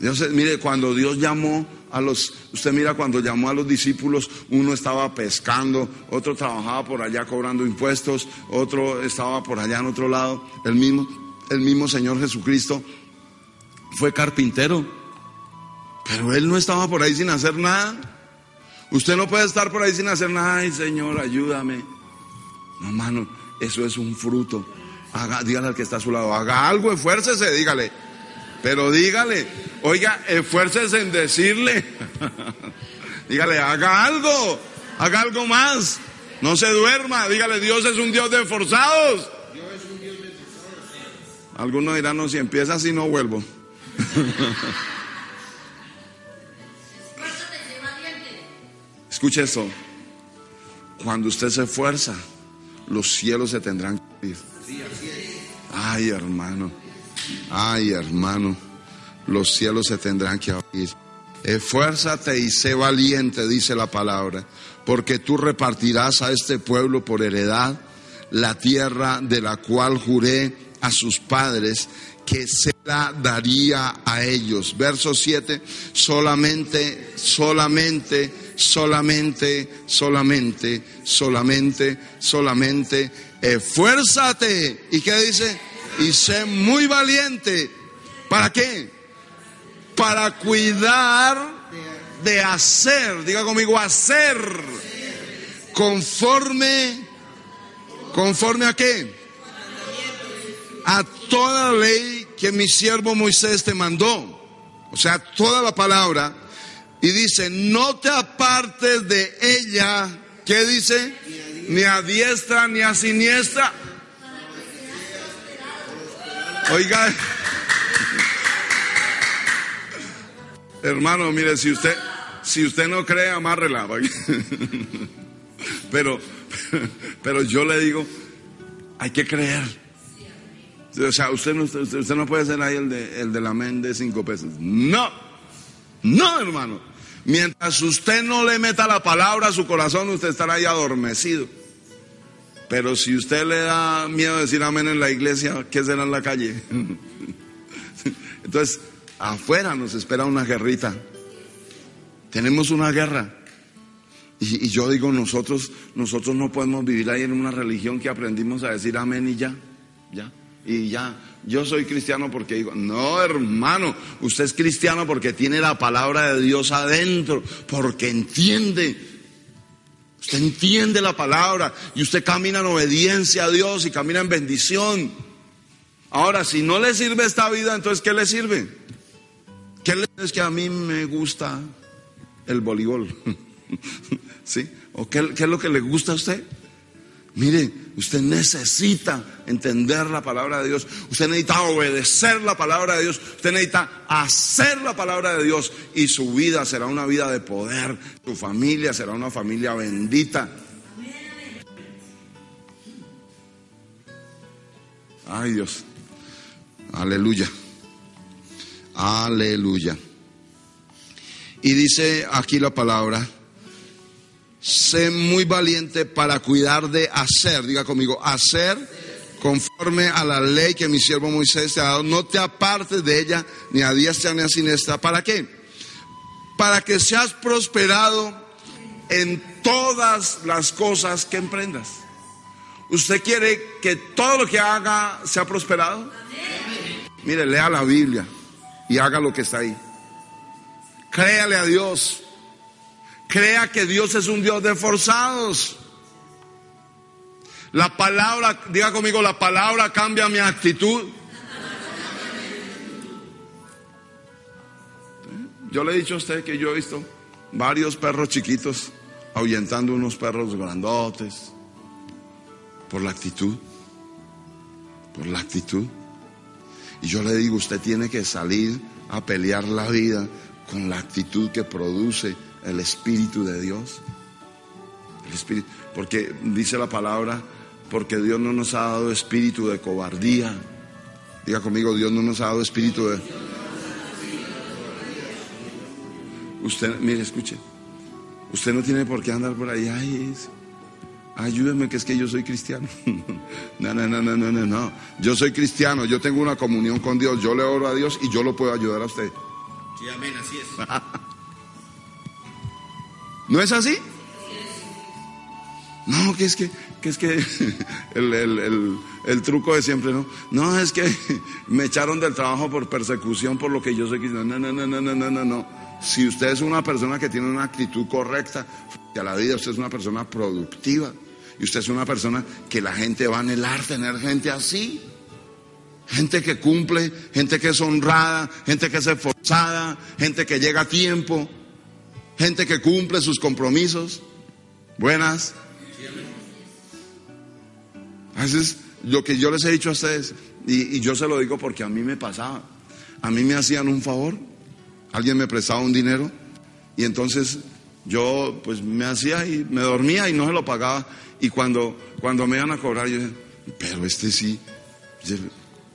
Dios, mire, cuando Dios llamó a los, usted mira cuando llamó a los discípulos, uno estaba pescando, otro trabajaba por allá cobrando impuestos, otro estaba por allá en otro lado. El mismo, el mismo Señor Jesucristo fue carpintero, pero él no estaba por ahí sin hacer nada. Usted no puede estar por ahí sin hacer nada. Ay, Señor, ayúdame. No, mano, eso es un fruto. Haga, dígale al que está a su lado, haga algo, esfuércese, dígale. Pero dígale, oiga, esfuércese en decirle. dígale, haga algo, haga algo más. No se duerma, dígale, Dios es un Dios de forzados. Algunos dirán, no, si empieza así no vuelvo. Escuche esto. Cuando usted se esfuerza, los cielos se tendrán que abrir. Ay, hermano. Ay, hermano, los cielos se tendrán que abrir. Esfuérzate y sé valiente, dice la palabra, porque tú repartirás a este pueblo por heredad la tierra de la cual juré a sus padres que se la daría a ellos. Verso 7, solamente, solamente, solamente, solamente, solamente, solamente, esfuérzate. ¿Y qué dice? Y sé muy valiente. ¿Para qué? Para cuidar de hacer, diga conmigo, hacer conforme, conforme a qué? A toda ley que mi siervo Moisés te mandó. O sea, toda la palabra. Y dice, no te apartes de ella. ¿Qué dice? Ni a diestra ni a siniestra. Oiga, hermano, mire, si usted, si usted no cree, amárrela. Pero, pero yo le digo, hay que creer. O sea, usted no, usted no puede ser ahí el de, el de la amén de cinco pesos. No, no, hermano. Mientras usted no le meta la palabra a su corazón, usted estará ahí adormecido. Pero si usted le da miedo decir amén en la iglesia, ¿qué será en la calle? Entonces, afuera nos espera una guerrita. Tenemos una guerra. Y, yo digo, nosotros, nosotros no podemos vivir ahí en una religión que aprendimos a decir amén y ya, ya, y ya. Yo soy cristiano porque digo, no hermano, usted es cristiano porque tiene la palabra de Dios adentro, porque entiende. Usted entiende la palabra y usted camina en obediencia a Dios y camina en bendición. Ahora, si no le sirve esta vida, entonces ¿qué le sirve? ¿Qué le es que a mí me gusta el voleibol? ¿Sí? ¿O qué, es lo que le gusta a usted? Mire, usted necesita entender la palabra de Dios. Usted necesita obedecer la palabra de Dios. Usted necesita hacer la palabra de Dios. Y su vida será una vida de poder. Su familia será una familia bendita. Ay Dios. Aleluya. Aleluya. Y dice aquí la palabra sé muy valiente para cuidar de hacer, diga conmigo, hacer conforme a la ley que mi siervo Moisés te ha dado, no te apartes de ella ni a diestra ni a siniestra. ¿Para qué? Para que seas prosperado en todas las cosas que emprendas. ¿Usted quiere que todo lo que haga sea prosperado? Mire, lea la Biblia y haga lo que está ahí. Créale a Dios. Crea que Dios es un Dios de forzados. La palabra, diga conmigo, la palabra cambia mi actitud. Yo le he dicho a usted que yo he visto varios perros chiquitos ahuyentando unos perros grandotes por la actitud, por la actitud. Y yo le digo, usted tiene que salir a pelear la vida con la actitud que produce el Espíritu de Dios. El Espíritu, porque dice la palabra, porque Dios no nos ha dado espíritu de cobardía. Diga conmigo, Dios no nos ha dado espíritu de... Usted, mire, escuche, usted no tiene por qué andar por ahí, ay, ayúdeme que es que yo soy cristiano. no, no, no, no, no, no, no. Yo soy cristiano, yo tengo una comunión con Dios, yo le oro a Dios y yo lo puedo ayudar a usted. Sí, amén, así es. ¿No es así? No, que es que, que es que el, truco de siempre, ¿no? No, es que me echaron del trabajo por persecución, por lo que yo sé que no, no, no, no, no, no, no, no. Si usted es una persona que tiene una actitud correcta a la vida, usted es una persona productiva. Y usted es una persona que la gente va a anhelar tener gente así. Gente que cumple, gente que es honrada, gente que es esforzada, gente que llega a tiempo gente que cumple sus compromisos. Buenas. A veces lo que yo les he dicho a ustedes, y, yo se lo digo porque a mí me pasaba, a mí me hacían un favor, alguien me prestaba un dinero y entonces yo pues me hacía y me dormía y no se lo pagaba y cuando, cuando me iban a cobrar yo dije, pero este sí,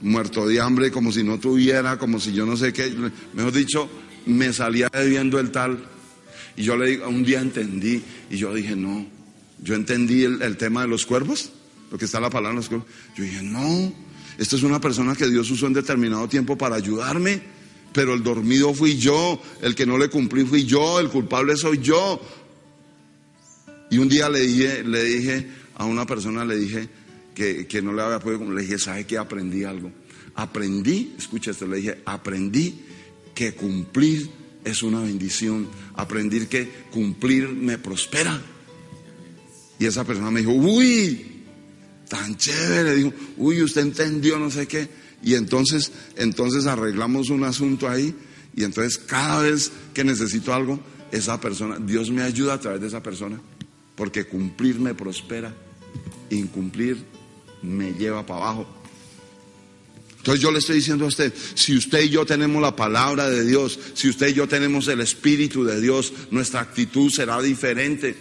muerto de hambre como si no tuviera, como si yo no sé qué, mejor dicho, me salía debiendo el tal y yo le digo, un día entendí y yo dije, no, yo entendí el, tema de los cuervos. lo que está la palabra en los Yo dije, no, esta es una persona que Dios usó en determinado tiempo para ayudarme, pero el dormido fui yo, el que no le cumplí fui yo, el culpable soy yo. Y un día le dije, le dije a una persona, le dije que, que no le había podido, le dije, ¿sabe qué? Aprendí algo. Aprendí, escucha esto, le dije, aprendí que cumplir es una bendición. Aprendí que cumplir me prospera. Y esa persona me dijo, uy, tan chévere. Dijo, uy, usted entendió no sé qué. Y entonces, entonces arreglamos un asunto ahí. Y entonces cada vez que necesito algo, esa persona, Dios me ayuda a través de esa persona. Porque cumplir me prospera. Incumplir me lleva para abajo. Entonces yo le estoy diciendo a usted, si usted y yo tenemos la palabra de Dios, si usted y yo tenemos el Espíritu de Dios, nuestra actitud será diferente.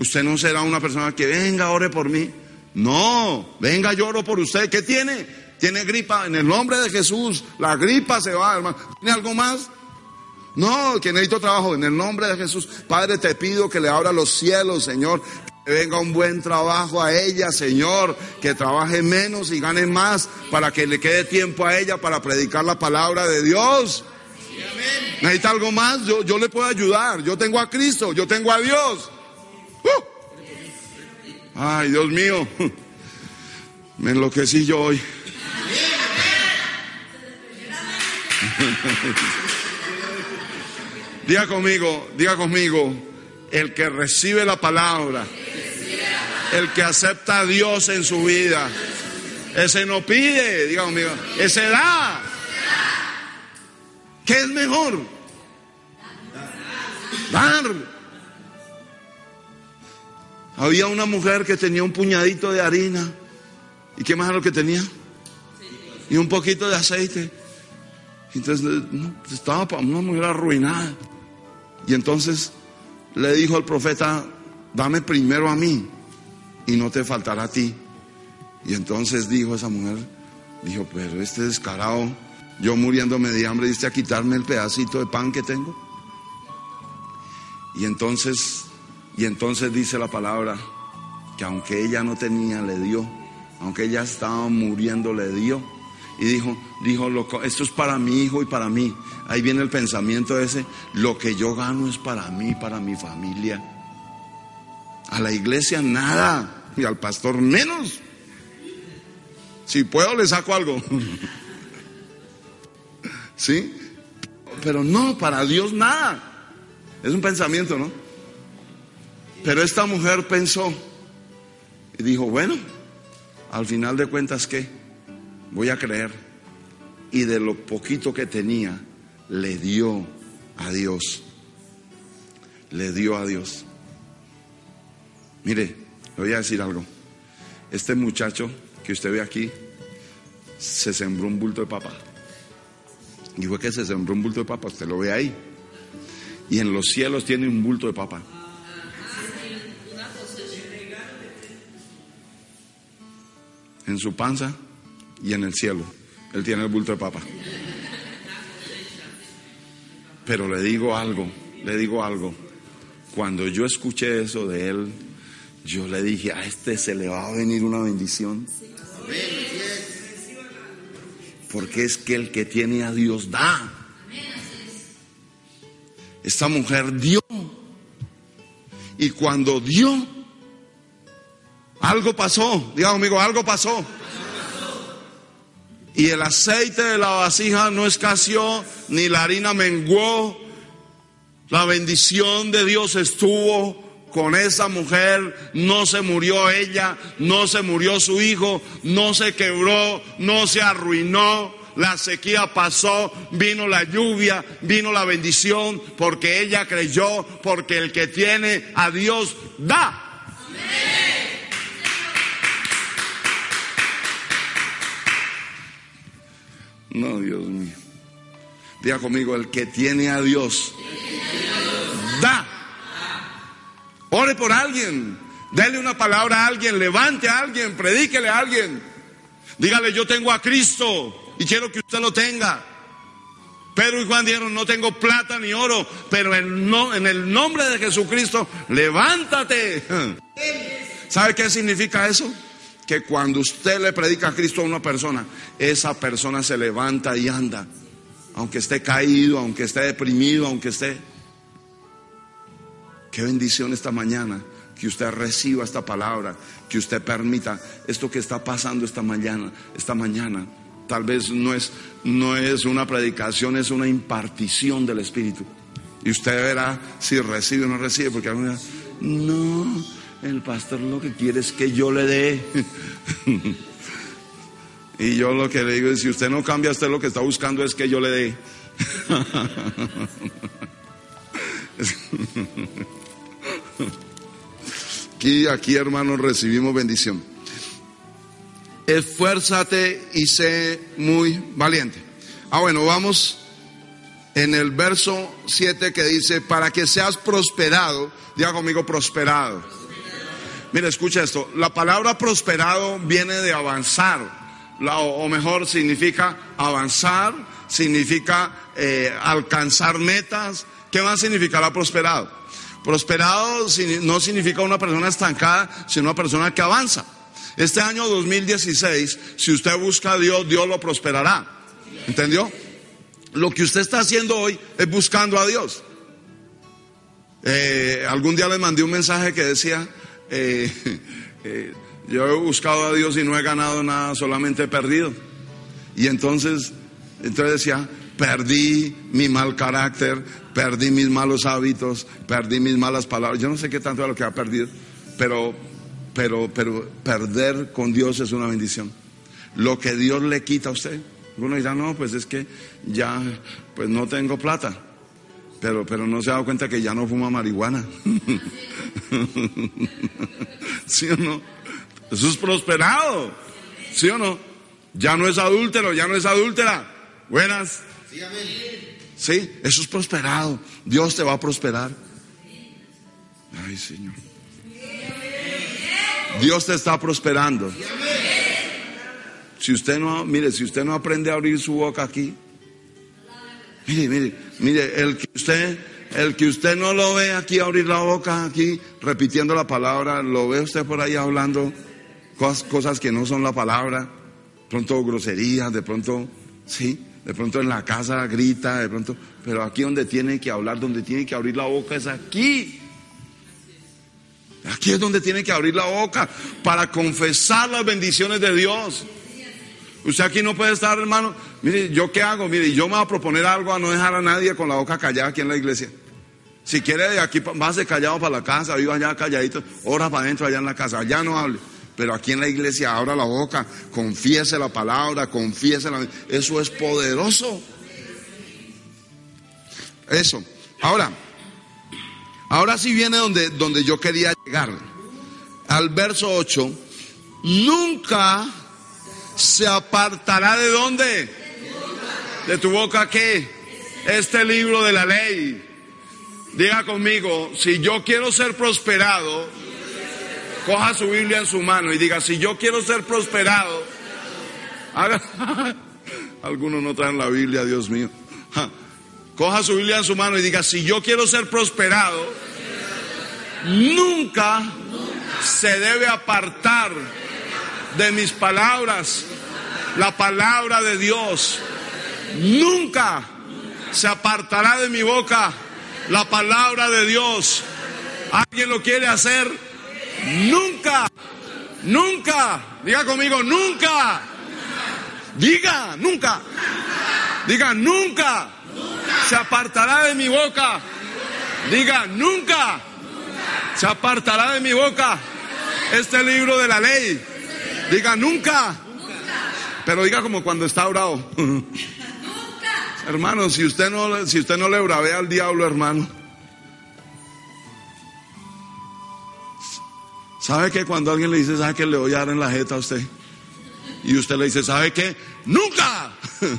Usted no será una persona que venga, ore por mí. No, venga, lloro por usted. ¿Qué tiene? Tiene gripa. En el nombre de Jesús, la gripa se va, hermano. ¿Tiene algo más? No, que necesito trabajo. En el nombre de Jesús, Padre, te pido que le abra los cielos, Señor. Venga un buen trabajo a ella, Señor. Que trabaje menos y gane más para que le quede tiempo a ella para predicar la palabra de Dios. ¿Necesita algo más? Yo, yo le puedo ayudar. Yo tengo a Cristo, yo tengo a Dios. ¡Uh! Ay, Dios mío, me enloquecí yo hoy. diga conmigo, diga conmigo, el que recibe la palabra, el que acepta a Dios en su vida, ese no pide, diga conmigo, ese da. ¿Qué es mejor? Dar. Había una mujer que tenía un puñadito de harina. ¿Y qué más era lo que tenía? Y un poquito de aceite. Entonces estaba una mujer arruinada. Y entonces le dijo al profeta, dame primero a mí y no te faltará a ti. Y entonces dijo esa mujer, dijo, pero este descarado, yo muriéndome de hambre, diste a quitarme el pedacito de pan que tengo. Y entonces y entonces dice la palabra que aunque ella no tenía, le dio. Aunque ella estaba muriendo, le dio. Y dijo, dijo, esto es para mi hijo y para mí. Ahí viene el pensamiento ese, lo que yo gano es para mí, para mi familia. A la iglesia nada y al pastor menos. Si puedo le saco algo. ¿Sí? Pero no, para Dios nada. Es un pensamiento, ¿no? Pero esta mujer pensó y dijo, bueno, al final de cuentas, ¿qué? Voy a creer. Y de lo poquito que tenía, le dio a Dios. Le dio a Dios. Mire, le voy a decir algo. Este muchacho que usted ve aquí se sembró un bulto de papa. Y fue que se sembró un bulto de papa, usted lo ve ahí. Y en los cielos tiene un bulto de papa. en su panza y en el cielo. Él tiene el bulto de papa. Pero le digo algo, le digo algo. Cuando yo escuché eso de él, yo le dije, a este se le va a venir una bendición. Porque es que el que tiene a Dios da. Esta mujer dio. Y cuando dio, algo pasó, diga conmigo, algo pasó. Y el aceite de la vasija no escaseó, ni la harina menguó. La bendición de Dios estuvo con esa mujer, no se murió ella, no se murió su hijo, no se quebró, no se arruinó. La sequía pasó, vino la lluvia, vino la bendición, porque ella creyó, porque el que tiene a Dios da. No, Dios mío. Diga conmigo, el que tiene a Dios, da. Ore por alguien. Dele una palabra a alguien. Levante a alguien. Predíquele a alguien. Dígale, yo tengo a Cristo y quiero que usted lo tenga. Pedro y Juan dijeron, no tengo plata ni oro, pero en, en el nombre de Jesucristo, levántate. ¿Sabe qué significa eso? que cuando usted le predica a Cristo a una persona, esa persona se levanta y anda. Aunque esté caído, aunque esté deprimido, aunque esté... Qué bendición esta mañana que usted reciba esta palabra, que usted permita esto que está pasando esta mañana, esta mañana. Tal vez no es, no es una predicación, es una impartición del Espíritu. Y usted verá si recibe o no recibe, porque alguna no, el pastor lo que quiere es que yo le dé. y yo lo que le digo es, si usted no cambia, usted lo que está buscando es que yo le dé. Aquí, aquí, hermanos, recibimos bendición. Esfuérzate y sé muy valiente. Ah, bueno, vamos en el verso 7 que dice, para que seas prosperado, diga conmigo prosperado. Mira, escucha esto, la palabra prosperado viene de avanzar, o mejor significa avanzar, significa eh, alcanzar metas. ¿Qué más significa la prosperado? Prosperado no significa una persona estancada, sino una persona que avanza. Este año 2016, si usted busca a Dios, Dios lo prosperará. ¿Entendió? Lo que usted está haciendo hoy es buscando a Dios. Eh, algún día le mandé un mensaje que decía, eh, eh, yo he buscado a Dios y no he ganado nada, solamente he perdido. Y entonces, entonces decía, perdí mi mal carácter, perdí mis malos hábitos, perdí mis malas palabras. Yo no sé qué tanto es lo que ha perdido, pero, pero, pero perder con Dios es una bendición. Lo que Dios le quita a usted. Uno dirá, no, pues es que ya, pues no tengo plata. Pero, pero no se ha dado cuenta que ya no fuma marihuana. ¿Sí o no? Eso es prosperado. ¿Sí o no? Ya no es adúltero, ya no es adúltera. Buenas. Sí, eso es prosperado. Dios te va a prosperar. Ay, Señor. Dios te está prosperando. Si usted no, mire, si usted no aprende a abrir su boca aquí, mire, mire, mire, el que usted, el que usted no lo ve aquí abrir la boca aquí, repitiendo la palabra, lo ve usted por ahí hablando cosas, cosas que no son la palabra, pronto groserías, de pronto, sí de pronto en la casa grita, de pronto, pero aquí donde tiene que hablar, donde tiene que abrir la boca es aquí. Aquí es donde tiene que abrir la boca para confesar las bendiciones de Dios. Usted aquí no puede estar, hermano. Mire, ¿yo qué hago? Mire, yo me voy a proponer algo a no dejar a nadie con la boca callada aquí en la iglesia. Si quiere, de aquí, ser callado para la casa, viva allá calladito, ora para adentro allá en la casa, allá no hable. Pero aquí en la iglesia abra la boca, confiese la palabra, confiese la... Eso es poderoso. Eso. Ahora, ahora sí viene donde, donde yo quería llegar. Al verso 8. Nunca se apartará de dónde? De tu boca qué? Este libro de la ley. Diga conmigo, si yo quiero ser prosperado, coja su Biblia en su mano y diga, si yo quiero ser prosperado, algunos no traen la Biblia, Dios mío. Coja su Biblia en su mano y diga, si yo quiero ser prosperado, nunca se debe apartar de mis palabras la palabra de Dios. Nunca se apartará de mi boca la palabra de Dios. ¿Alguien lo quiere hacer? Nunca, nunca, diga conmigo, nunca. Diga, nunca. Diga, nunca. Se apartará de mi boca. Diga, nunca. Se apartará de mi boca este libro de la ley. Diga, nunca. Pero diga como cuando está bravo. Hermano, si usted no, si usted no le bravea al diablo, hermano ¿Sabe que cuando alguien le dice, ¿sabe que le voy a dar en la jeta a usted? Y usted le dice, ¿sabe qué? ¡Nunca!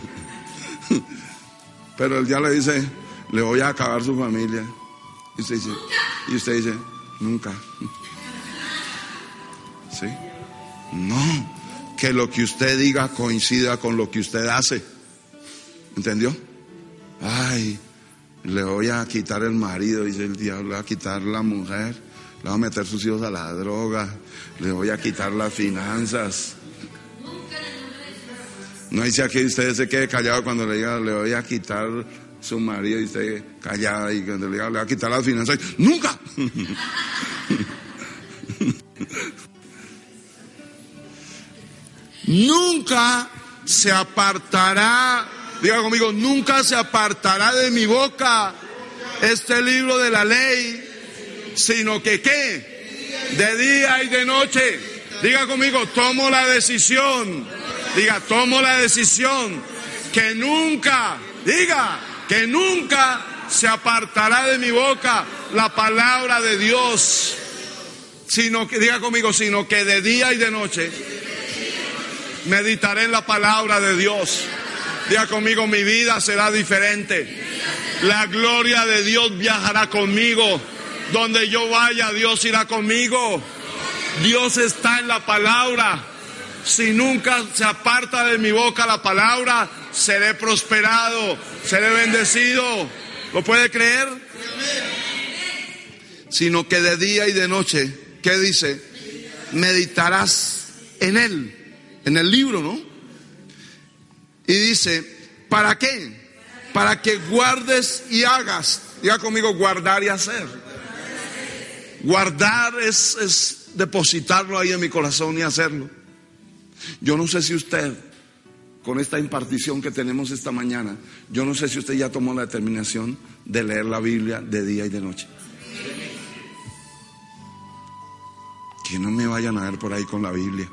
Pero él ya le dice, le voy a acabar su familia. Y usted dice, y usted dice nunca. ¿Sí? No, que lo que usted diga coincida con lo que usted hace. ¿Entendió? Ay, le voy a quitar el marido, dice el diablo, le voy a quitar la mujer le voy a meter sus hijos a la droga, le voy a quitar las finanzas. No dice aquí usted se quede callado cuando le diga, le voy a quitar su marido y usted callada y cuando le diga, le voy a quitar las finanzas. ¡Nunca! nunca se apartará, diga conmigo, nunca se apartará de mi boca este libro de la ley, sino que qué, de día y de noche. Diga conmigo, tomo la decisión, diga, tomo la decisión que nunca, diga, que nunca se apartará de mi boca la palabra de Dios, sino que, diga conmigo, sino que de día y de noche meditaré en la palabra de Dios. Diga conmigo, mi vida será diferente. La gloria de Dios viajará conmigo. Donde yo vaya, Dios irá conmigo. Dios está en la palabra. Si nunca se aparta de mi boca la palabra, seré prosperado, seré bendecido. ¿Lo puede creer? Sino que de día y de noche, ¿qué dice? Meditarás en él en el libro, ¿no? Y dice, ¿para qué? Para que guardes y hagas. Diga conmigo, guardar y hacer. Guardar es, depositarlo ahí en mi corazón y hacerlo. Yo no sé si usted, con esta impartición que tenemos esta mañana, yo no sé si usted ya tomó la determinación de leer la Biblia de día y de noche. Que no me vayan a ver por ahí con la Biblia.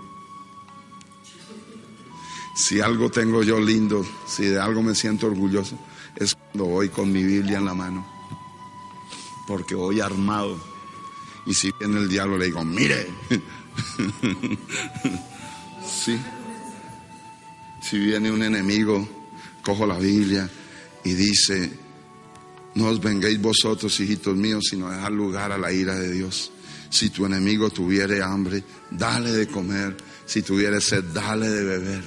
Si algo tengo yo lindo, si de algo me siento orgulloso, es cuando voy con mi Biblia en la mano. Porque voy armado. Y si viene el diablo le digo, mire. sí. Si viene un enemigo, cojo la Biblia y dice, no os vengáis vosotros, hijitos míos, sino dejar lugar a la ira de Dios. Si tu enemigo tuviere hambre, dale de comer. Si tuviere sed, dale de beber.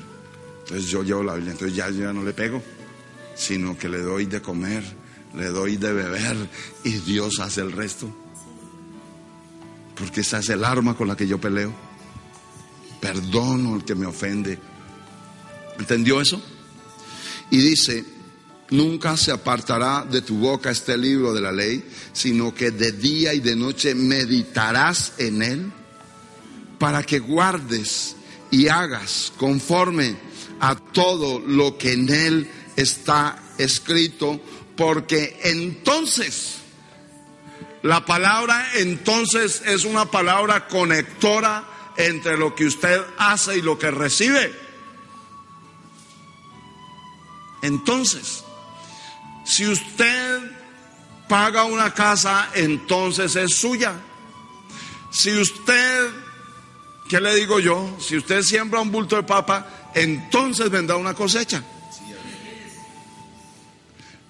Entonces yo llevo la Biblia, entonces ya, ya no le pego, sino que le doy de comer, le doy de beber y Dios hace el resto. Porque esa es el arma con la que yo peleo. Perdono al que me ofende. ¿Entendió eso? Y dice, nunca se apartará de tu boca este libro de la ley, sino que de día y de noche meditarás en él para que guardes y hagas conforme a todo lo que en él está escrito, porque entonces, la palabra entonces es una palabra conectora entre lo que usted hace y lo que recibe. Entonces, si usted paga una casa, entonces es suya. Si usted, ¿qué le digo yo? Si usted siembra un bulto de papa, entonces vendrá una cosecha.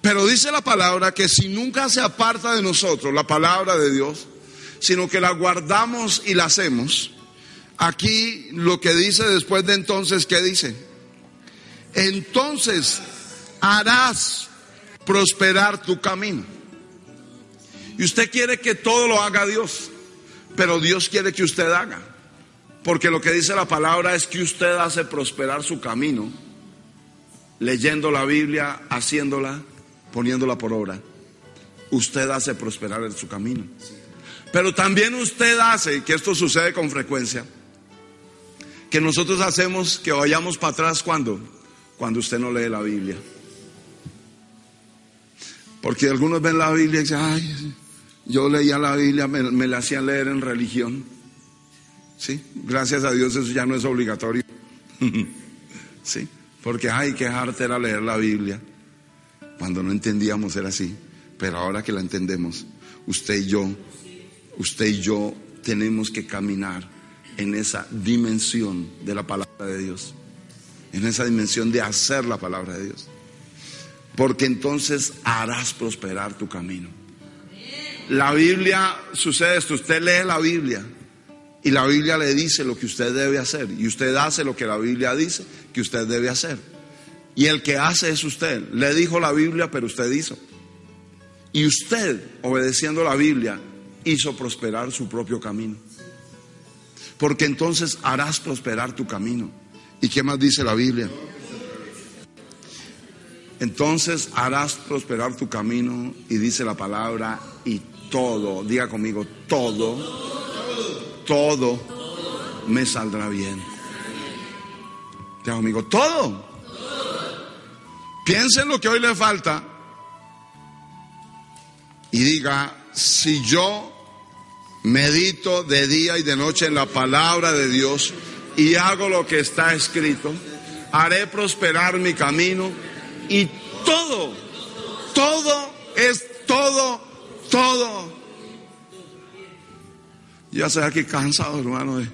Pero dice la palabra que si nunca se aparta de nosotros la palabra de Dios, sino que la guardamos y la hacemos, aquí lo que dice después de entonces, ¿qué dice? Entonces harás prosperar tu camino. Y usted quiere que todo lo haga Dios, pero Dios quiere que usted haga. Porque lo que dice la palabra es que usted hace prosperar su camino, leyendo la Biblia, haciéndola, poniéndola por obra. Usted hace prosperar su camino. Pero también usted hace, que esto sucede con frecuencia, que nosotros hacemos que vayamos para atrás cuando, cuando usted no lee la Biblia. Porque algunos ven la Biblia y dicen, ay, yo leía la Biblia, me, me la hacían leer en religión. Sí, gracias a Dios eso ya no es obligatorio. sí, porque hay que dejarte era leer la Biblia. Cuando no entendíamos era así, pero ahora que la entendemos, usted y yo, usted y yo tenemos que caminar en esa dimensión de la palabra de Dios, en esa dimensión de hacer la palabra de Dios. Porque entonces harás prosperar tu camino. La Biblia sucede esto, usted lee la Biblia y la Biblia le dice lo que usted debe hacer. Y usted hace lo que la Biblia dice que usted debe hacer. Y el que hace es usted. Le dijo la Biblia, pero usted hizo. Y usted, obedeciendo la Biblia, hizo prosperar su propio camino. Porque entonces harás prosperar tu camino. ¿Y qué más dice la Biblia? Entonces harás prosperar tu camino y dice la palabra y todo, diga conmigo, todo, todo me saldrá bien. Diga conmigo, todo. Piensa en lo que hoy le falta y diga, si yo medito de día y de noche en la palabra de Dios y hago lo que está escrito, haré prosperar mi camino y todo, todo es todo, todo. Ya sé aquí cansado, hermano, de,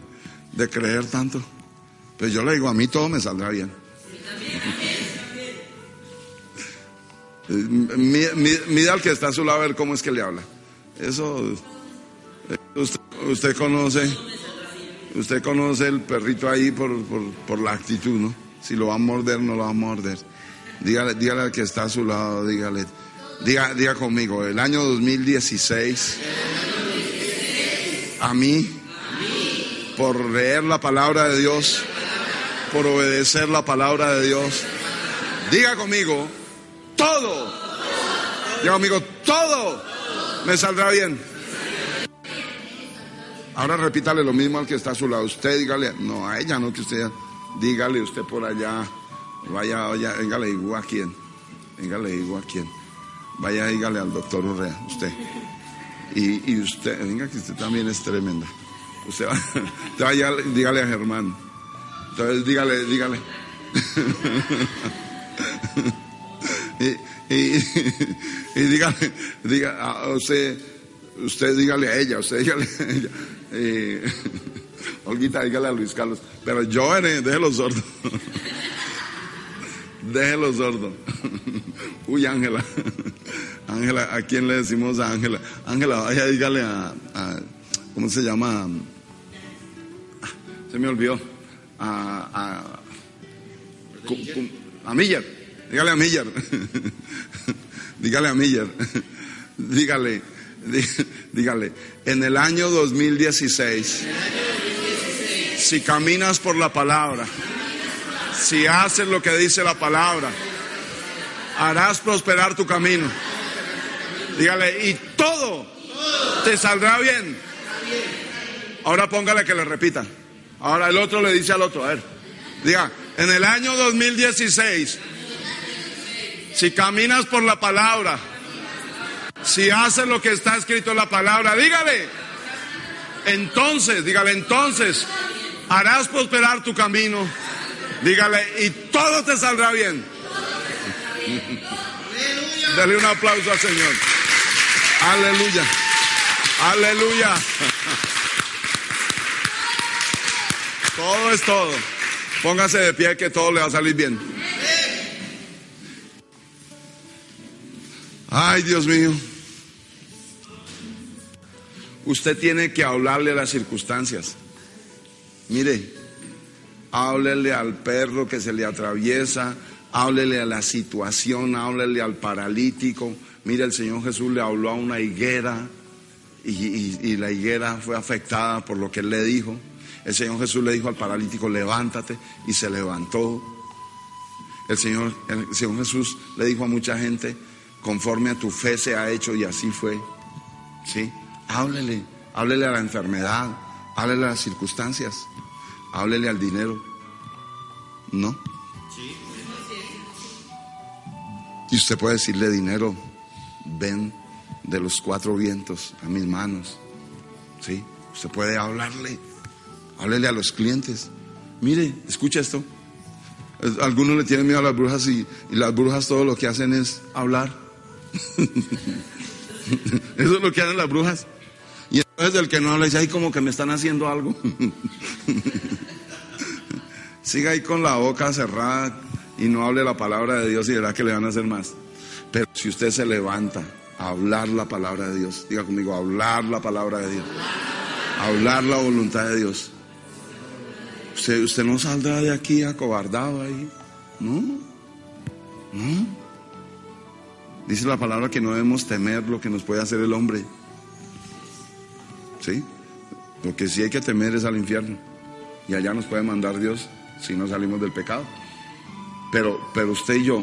de creer tanto. Pero yo le digo, a mí todo me saldrá bien. Mira al que está a su lado a ver cómo es que le habla. Eso, usted, usted conoce, usted conoce el perrito ahí por, por, por la actitud, ¿no? Si lo va a morder, no lo va a morder. Dígale, dígale al que está a su lado, dígale, diga, diga conmigo, el año 2016, a mí, por leer la palabra de Dios, por obedecer la palabra de Dios, diga conmigo, todo, diga conmigo, todo me saldrá bien. Ahora repítale lo mismo al que está a su lado. Usted dígale, no, a ella no, que usted, dígale usted por allá. Vaya, vaya, venga, le a quién. Venga, le digo a quién. Vaya, dígale al doctor Urrea, usted. Y, y usted, venga, que usted también es tremenda. Usted, va, usted vaya, dígale a Germán. Entonces, dígale, dígale. y, y, y, dígale, diga, a usted, usted dígale a ella, usted dígale a ella. Olguita, dígale a Luis Carlos. Pero yo, déjelo sordo. Déjelo sordo. Uy, Ángela. Ángela, ¿a quién le decimos a Ángela? Ángela, vaya, dígale a, a, ¿cómo se llama? Se me olvidó. A, a, a Miller. Dígale a Miller. dígale a Miller. dígale, dígale, en el año 2016, si caminas por la palabra, si haces lo que dice la palabra, harás prosperar tu camino. Dígale, y todo te saldrá bien. Ahora póngale que le repita. Ahora el otro le dice al otro, a ver, diga, en el año 2016, si caminas por la palabra, si haces lo que está escrito en la palabra, dígale, entonces, dígale, entonces, harás prosperar tu camino Dígale, y todo te saldrá bien. Dale un aplauso al Señor. Aleluya. Aleluya. Todo es todo. Póngase de pie que todo le va a salir bien. Ay, Dios mío. Usted tiene que hablarle a las circunstancias. Mire, háblele al perro que se le atraviesa, háblele a la situación, háblele al paralítico. Mira, el Señor Jesús le habló a una higuera y, la higuera fue afectada por lo que él le dijo. El Señor Jesús le dijo al paralítico, levántate, y se levantó. El Señor, el Señor Jesús le dijo a mucha gente, conforme a tu fe se ha hecho y así fue. ¿Sí? Háblele, háblele a la enfermedad, háblele a las circunstancias. Háblele al dinero. ¿No? Y usted puede decirle dinero, ven de los cuatro vientos a mis manos. ¿Sí? Usted puede hablarle. Háblele a los clientes. Mire, escucha esto. Algunos le tienen miedo a las brujas y, y las brujas todo lo que hacen es hablar. Eso es lo que hacen las brujas. Y entonces el que no habla dice, ay, como que me están haciendo algo. Siga ahí con la boca cerrada y no hable la palabra de Dios y verá que le van a hacer más. Pero si usted se levanta a hablar la palabra de Dios, diga conmigo, hablar la palabra de Dios, hablar la voluntad de Dios. Usted, usted no saldrá de aquí acobardado ahí, ¿no? ¿No? Dice la palabra que no debemos temer lo que nos puede hacer el hombre. ¿sí? Lo que sí hay que temer es al infierno. Y allá nos puede mandar Dios si no salimos del pecado. Pero, pero usted y yo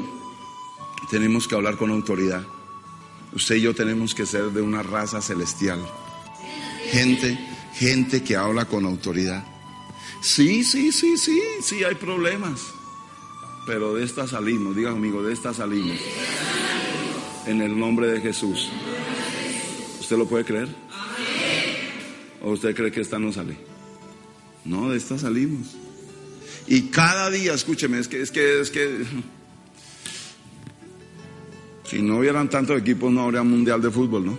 tenemos que hablar con autoridad. Usted y yo tenemos que ser de una raza celestial. Gente, gente que habla con autoridad. Sí, sí, sí, sí, sí, hay problemas. Pero de esta salimos, diga amigo, de esta salimos. En el nombre de Jesús. ¿Usted lo puede creer? ¿O usted cree que esta no sale? No, de esta salimos. Y cada día, escúcheme, es que, es que, es que, si no hubieran tantos equipos no habría mundial de fútbol, ¿no?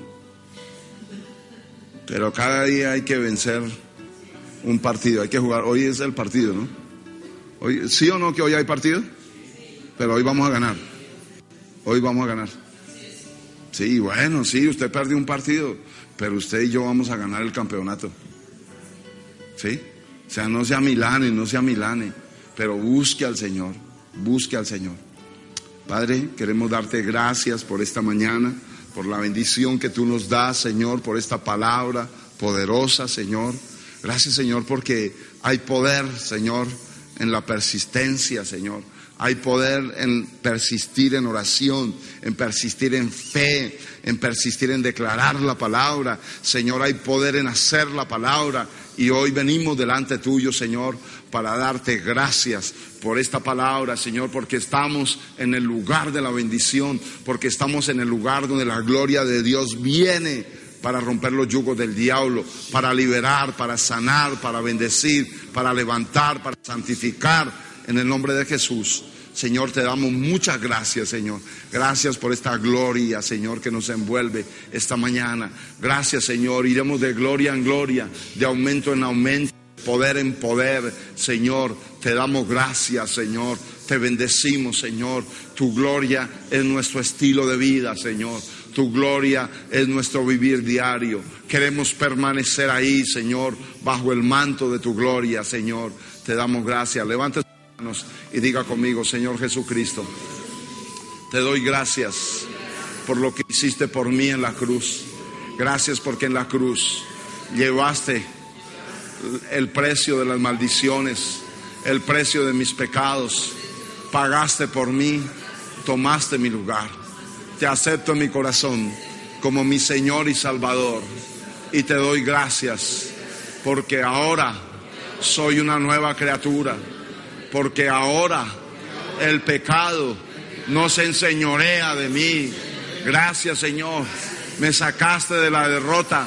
Pero cada día hay que vencer un partido, hay que jugar. Hoy es el partido, ¿no? Hoy, ¿Sí o no que hoy hay partido? Pero hoy vamos a ganar. Hoy vamos a ganar. Sí, bueno, sí, usted perdió un partido, pero usted y yo vamos a ganar el campeonato. ¿Sí? O sea, no sea Milane, no sea Milane, pero busque al Señor, busque al Señor. Padre, queremos darte gracias por esta mañana, por la bendición que tú nos das, Señor, por esta palabra poderosa, Señor. Gracias, Señor, porque hay poder, Señor, en la persistencia, Señor. Hay poder en persistir en oración, en persistir en fe, en persistir en declarar la palabra. Señor, hay poder en hacer la palabra. Y hoy venimos delante tuyo, Señor, para darte gracias por esta palabra, Señor, porque estamos en el lugar de la bendición, porque estamos en el lugar donde la gloria de Dios viene para romper los yugos del diablo, para liberar, para sanar, para bendecir, para levantar, para santificar en el nombre de Jesús. Señor, te damos muchas gracias, Señor. Gracias por esta gloria, Señor, que nos envuelve esta mañana. Gracias, Señor. Iremos de gloria en gloria, de aumento en aumento, poder en poder. Señor, te damos gracias, Señor. Te bendecimos, Señor. Tu gloria es nuestro estilo de vida, Señor. Tu gloria es nuestro vivir diario. Queremos permanecer ahí, Señor, bajo el manto de tu gloria, Señor. Te damos gracias. Levanta y diga conmigo, Señor Jesucristo, te doy gracias por lo que hiciste por mí en la cruz. Gracias porque en la cruz llevaste el precio de las maldiciones, el precio de mis pecados. Pagaste por mí, tomaste mi lugar. Te acepto en mi corazón como mi Señor y Salvador. Y te doy gracias porque ahora soy una nueva criatura porque ahora el pecado no se enseñorea de mí. Gracias Señor, me sacaste de la derrota,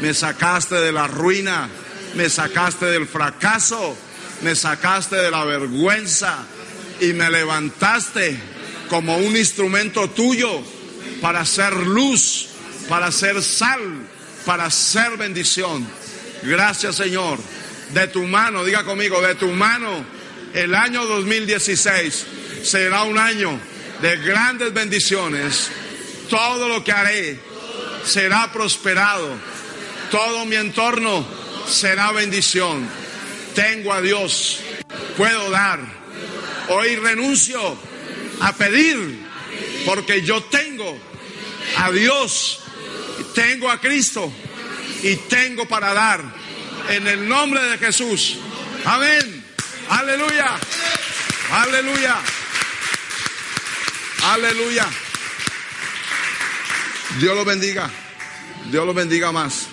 me sacaste de la ruina, me sacaste del fracaso, me sacaste de la vergüenza y me levantaste como un instrumento tuyo para hacer luz, para hacer sal, para hacer bendición. Gracias Señor, de tu mano, diga conmigo, de tu mano el año 2016 será un año de grandes bendiciones. Todo lo que haré será prosperado. Todo mi entorno será bendición. Tengo a Dios. Puedo dar. Hoy renuncio a pedir porque yo tengo a Dios. Tengo a Cristo y tengo para dar. En el nombre de Jesús. Amén. Aleluya. Aleluya. Aleluya. Dios lo bendiga. Dios lo bendiga más.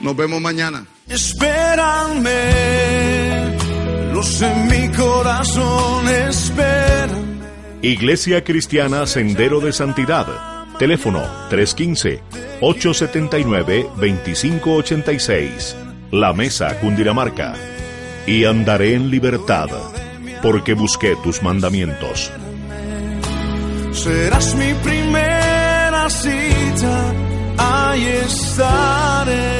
Nos vemos mañana. Espérame, los en mi corazón esperan. Iglesia Cristiana Sendero de Santidad. Teléfono 315-879-2586. La Mesa, Cundinamarca y andaré en libertad, porque busqué tus mandamientos. Serás mi primera cita, ahí estaré.